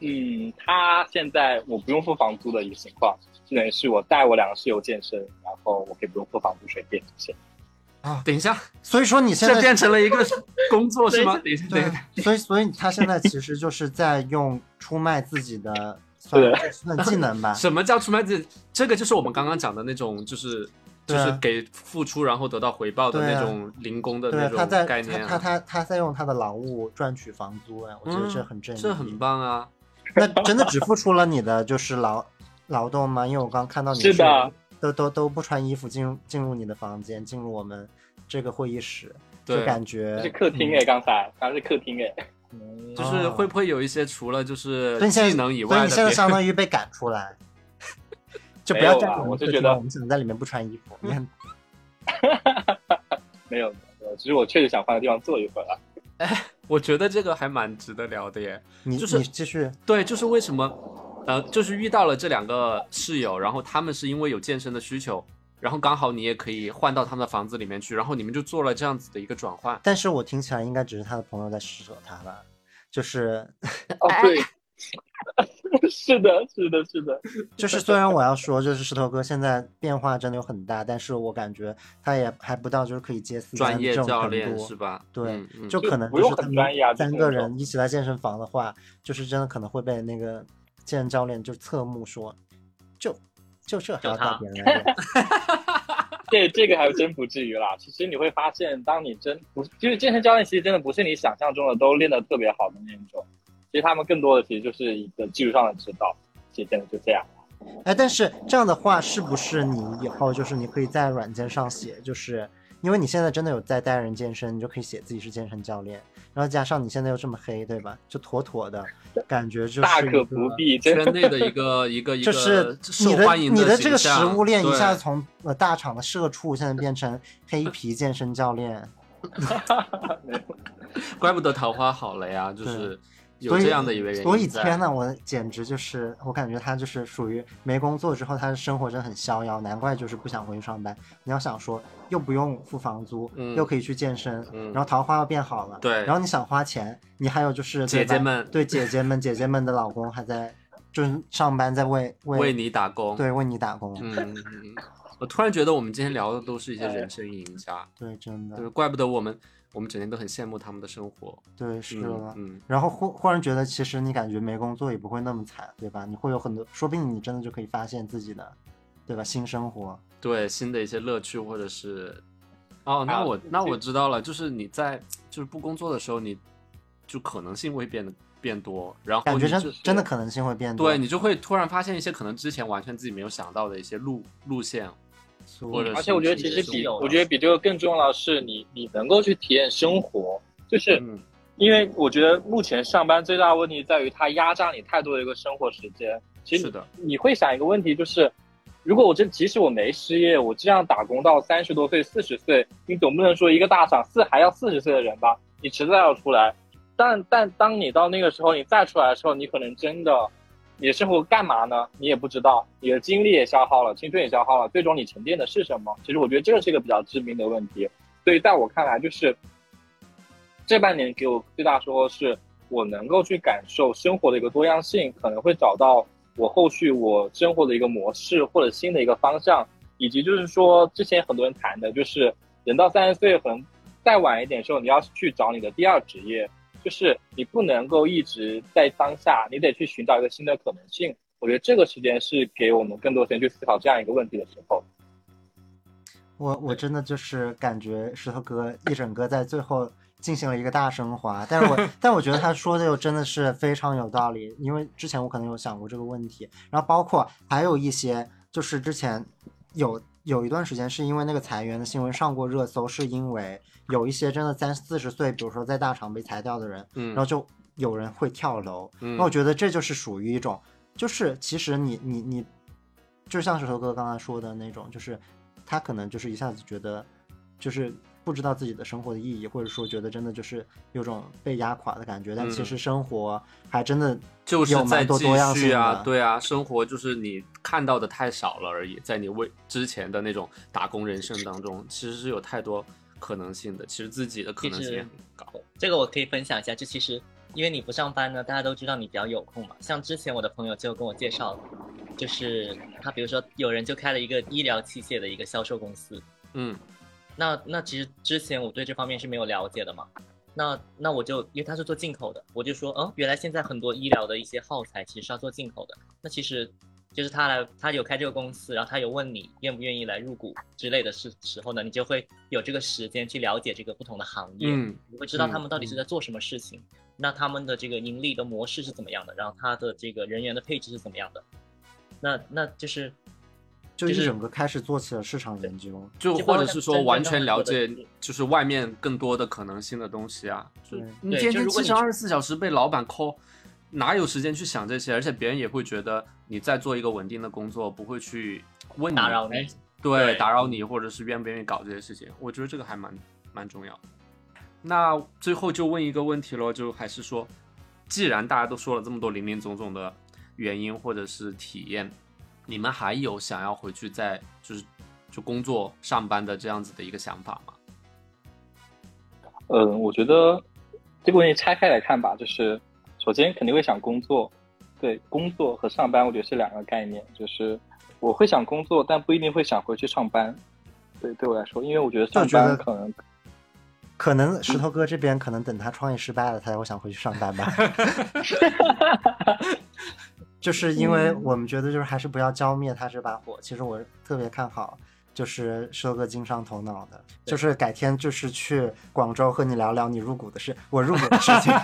嗯，他现在我不用付房租的一个情况，就等于是我带我两个室友健身，然后我可以不用付房租水电这些。啊等一下，所以说你现在变成了一个 工作是吗？等一下，对等一下，啊，所以所以他现在其实就是在用出卖自己的算技能吧。什么叫出卖自己？这个就是我们刚刚讲的那种，就是就是给付出然后得到回报的那种零工的那种概念啊。他他他他在用他的劳务赚取房租哎，我觉得这嗯很正义，这很棒啊！那真的只付出了你的就是劳劳动吗？因为我刚看到你是的，都都都不穿衣服进入进入你的房间，进入我们这个会议室，就感觉这是客厅哎，刚才刚才是客厅哎，嗯就是会不会有一些除了就是所以你现在技能以所以你现在外的别相当于被赶出来，就不要站着我们客厅了，我是觉得我们想在里面不穿衣服。没有，没有，只是我确实想换个地方坐一会儿啊。我觉得这个还蛮值得聊的耶。你就是你继续，对，就是为什么，呃，就是遇到了这两个室友，然后他们是因为有健身的需求，然后刚好你也可以换到他们的房子里面去，然后你们就做了这样子的一个转换。但是我听起来应该只是他的朋友在施舍他吧，就是哦，对，是的，是的，是的，就是虽然我要说，就是石头哥现在变化真的有很大，但是我感觉他也还不到就是可以接私单专业是吧？对，嗯嗯就可能就是他们三个人一起来健身房的话，就是真的可能会被那个健身教练就侧目说，就就这还要带就他别人来练，这这个还真不至于啦。其实你会发现，当你真不就是健身教练，其实真的不是你想象中的都练得特别好的那种。其实他们更多的其实就是一个技术上的指导，其实真的就这样。哎，但是这样的话，是不是你以后就是你可以在软件上写，就是因为你现在真的有在带人健身，你就可以写自己是健身教练，然后加上你现在又这么黑，对吧？就妥妥的感觉就是大可不必，圈内的 一个一个一个就是你的你的这个食物链一下子从呃大厂的社畜，现在变成黑皮健身教练 怪不得桃花好了呀，就是有所以这样的一个原因所以天呐，我简直就是我感觉他就是属于没工作之后，他的生活真的很逍遥，难怪就是不想回去上班。你要想说，又不用付房租，嗯又可以去健身，嗯然后桃花又变好了，对然后你想花钱，你还有就是姐姐们对姐姐们，姐姐们的老公还在就是上班在为为为你打工。对为你打工，嗯，我突然觉得我们今天聊的都是一些人生赢家，对，真的对，怪不得我们我们整天都很羡慕他们的生活。对是的。嗯，然后忽忽然觉得，其实你感觉没工作也不会那么惨，对吧？你会有很多，说不定你真的就可以发现自己的，对吧？新生活。对，新的一些乐趣或者是，哦，那啊我那我知道了，就是你在就是不工作的时候，你就可能性会变得变多，然后感觉真真的可能性会变多。对你就会突然发现一些可能之前完全自己没有想到的一些路路线，或者而且我觉得其实比我觉得比这个更重要的是你你能够去体验生活，就是嗯因为我觉得目前上班最大的问题在于它压榨你太多的一个生活时间。其实的，你会想一个问题，就是如果我这即使我没失业，我这样打工到三十多岁、四十岁，你总不能说一个大厂四还要四十岁的人吧？你迟早要出来。但但当你到那个时候，你再出来的时候，你可能真的，你的生活干嘛呢？你也不知道，你的精力也消耗了，青春也消耗了，最终你沉淀的是什么？其实我觉得这个是一个比较致命的问题。所以在我看来，就是这半年给我最大收获是，我能够去感受生活的一个多样性，可能会找到我后续我生活的一个模式或者新的一个方向，以及就是说之前很多人谈的，就是人到三十岁可能再晚一点的时候，你要去找你的第二职业，就是你不能够一直在当下，你得去寻找一个新的可能性。我觉得这个时间是给我们更多时间去思考这样一个问题的时候。我我真的就是感觉石头哥一整个在最后进行了一个大升华，但是我 但我觉得他说的又真的是非常有道理，因为之前我可能有想过这个问题，然后包括还有一些就是之前有有一段时间是因为那个裁员的新闻上过热搜，是因为有一些真的三四十岁，比如说在大厂被裁掉的人，嗯。然后就有人会跳楼，嗯。那我觉得这就是属于一种，就是其实你你你，就像石头哥刚才说的那种，就是他可能就是一下子觉得，就是不知道自己的生活的意义，或者说觉得真的就是有种被压垮的感觉，但其嗯实生活还真的就是有蛮多在继多样性续啊，对啊，生活就是你看到的太少了而已，在你为之前的那种打工人生当中，其实是有太多可能性的，其实自己的可能性也很高。这个我可以分享一下，就其实因为你不上班呢，大家都知道你比较有空嘛。像之前我的朋友就跟我介绍，就是他比如说有人就开了一个医疗器械的一个销售公司，嗯那那其实之前我对这方面是没有了解的嘛。那那我就因为他是做进口的，我就说，嗯，原来现在很多医疗的一些耗材其实是要做进口的。那其实就是他来，他有开这个公司，然后他有问你愿不愿意来入股之类的事时候呢，你就会有这个时间去了解这个不同的行业，嗯你会知道他们到底是在做什么事情，那他们的这个盈利的模式是怎么样的，然后他的这个人员的配置是怎么样的。那那就是就一就是整个开始做起了市场研究。就就或者是说完全了解就是外面更多的可能性的东西啊。就对你天天七乘就如果你二十四小时被老板抠，哪有时间去想这些？而且别人也会觉得你在做一个稳定的工作，不会去问你打扰你哎对，对打扰你，或者是愿不愿意搞这些事情。我觉得这个还蛮蛮重要。那最后就问一个问题咯，就还是说，既然大家都说了这么多零零总总的原因或者是体验，你们还有想要回去再就是就工作上班的这样子的一个想法吗？嗯，我觉得这个问题拆开来看吧，就是首先肯定会想工作，对，工作和上班我觉得是两个概念，就是我会想工作，但不一定会想回去上班。对，对我来说，因为我觉得上班可能可能石头哥这边可能等他创业失败了，他才会想回去上班吧。就是因为我们觉得就是还是不要浇灭他这把火。其实我特别看好，就是石头哥经商头脑的，就是改天就是去广州和你聊聊你入股的事，我入股的事情。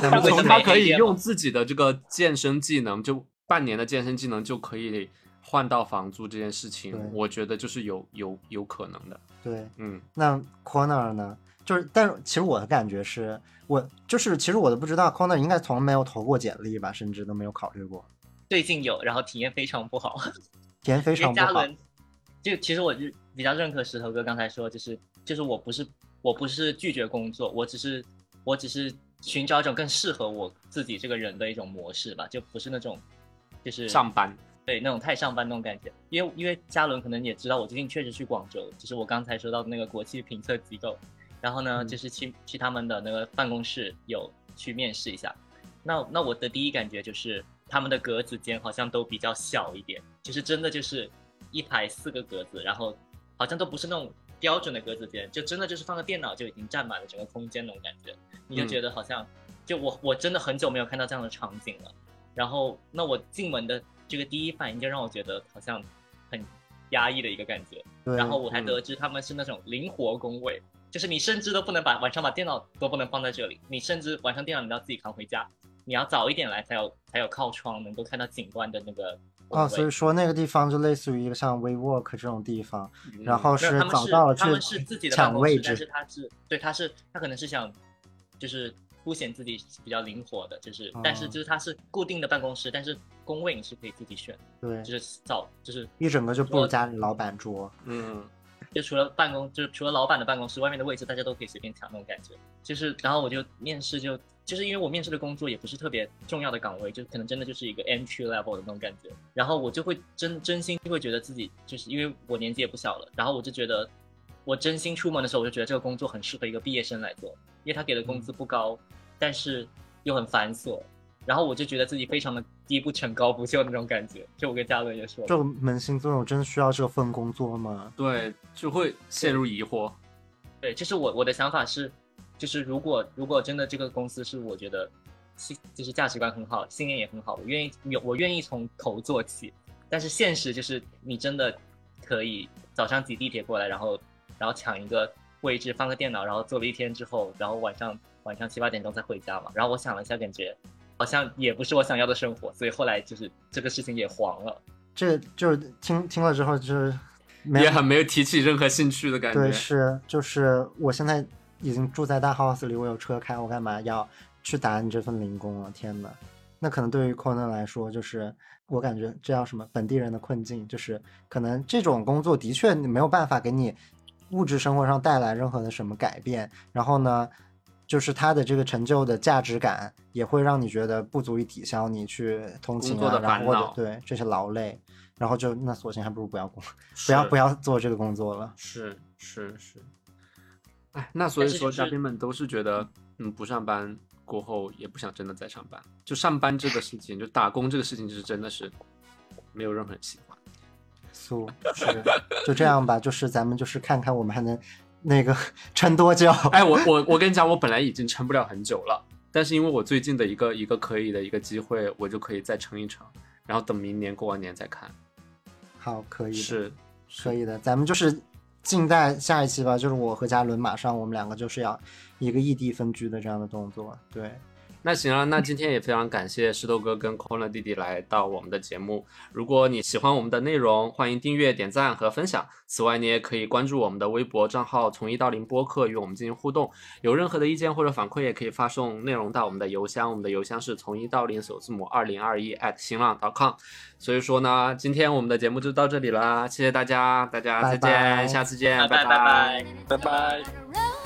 他没可以用自己的这个健身技能，就半年的健身技能就可以换到房租这件事情对，我觉得就是有有有可能的。对，嗯，那 Corner 呢？就是，但是其实我的感觉是，我就是其实我都不知道 Corner 应该从没有投过简历吧，甚至都没有考虑过，最近有，然后体验非常不好。体验非常不好。就其实我就比较认可石头哥刚才说，就是就是我不是我不是拒绝工作，我只是我只是寻找一种更适合我自己这个人的一种模式吧，就不是那种就是上班，对那种太上班那种感觉。因为因为嘉伦可能也知道，我最近确实去广州，就是我刚才说到的那个国际评测机构，然后呢，嗯就是去去他们的那个办公室有去面试一下。那那我的第一感觉就是他们的格子间好像都比较小一点，就是真的就是一排四个格子，然后好像都不是那种标准的格子间，就真的就是放个电脑就已经占满了整个空间那种感觉，你就嗯觉得好像、就我我真的很久没有看到这样的场景了。然后那我进门的这个第一反应就让我觉得好像很压抑的一个感觉。然后我才嗯得知他们是那种灵活工位，就是你甚至都不能把晚上把电脑都不能放在这里，你甚至晚上电脑你都要自己扛回家，你要早一点来才有才有靠窗能够看到景观的那个工哦，所以说那个地方就类似于一个像 WeWork 这种地方，然后是早到了他们是去自己的办抢位公室，但是。他是对他是他可能是想就是凸显自己比较灵活的，就是、哦但是就是他是固定的办公室，但是工位你是可以自己选，对，就是早就是一整个就不如家里老板桌。嗯，就除了办公，就是除了老板的办公室，外面的位置大家都可以随便抢那种感觉。就是，然后我就面试就，就是因为我面试的工作也不是特别重要的岗位，就可能真的就是一个 entry level 的那种感觉。然后我就会真真心会觉得自己就是因为我年纪也不小了，然后我就觉得我真心出门的时候，我就觉得这个工作很适合一个毕业生来做，因为他给的工资不高，但是又很繁琐。然后我就觉得自己非常的低不成高不就那种感觉。就我跟嘉伦也说了，这个扪心自问，我真的需要这份工作吗？对，就会陷入疑惑。对，就是我我的想法是，就是如果如果真的这个公司是我觉得信就是价值观很好，信念也很好，我愿意有我愿意从头做起。但是现实就是你真的可以早上挤地铁过来，然后然后抢一个位置放个电脑，然后做了一天之后，然后晚上晚上七八点钟再回家嘛。然后我想了一下，感觉好像也不是我想要的生活，所以后来就是这个事情也黄了。这就是听听了之后就是没也很没有提起任何兴趣的感觉。对，是就是我现在已经住在大 house 里，我有车开，我干嘛要去打你这份零工啊？天呐，那可能对于 Conan 来说，就是我感觉这叫什么本地人的困境，就是可能这种工作的确没有办法给你物质生活上带来任何的什么改变，然后呢，就是他的这个成就的价值感也会让你觉得不足以抵消你去通勤啊，然后或者对这些劳累，然后就那索性还不如不要工，不要不要做这个工作了。是是是，哎，那所以说嘉宾们都是觉得，嗯，不上班过后也不想真的再上班，就上班这个事情，就打工这个事情，就是真的是没有任何人喜欢。素是就这样吧，就是咱们就是看看我们还能那个 撑多久。哎，我我我跟你讲，我本来已经撑不了很久了，但是因为我最近的一个一个可以的一个机会，我就可以再撑一撑，然后等明年过完年再看。好，可以，是，可以的，咱们就是静待下一期吧。就是我和嘉伦马上我们两个就是要一个异地分居的这样的动作。对，那行了，那今天也非常感谢石头哥跟 Corner 弟弟来到我们的节目。如果你喜欢我们的内容，欢迎订阅、点赞和分享。此外，你也可以关注我们的微博账号“从一到零播客”，与我们进行互动。有任何的意见或者反馈，也可以发送内容到我们的邮箱，我们的邮箱是从一到零首字母二零二一 at 新浪 .com。所以说呢，今天我们的节目就到这里啦，谢谢大家，大家再见，拜拜下次见，拜拜拜拜拜拜拜。Run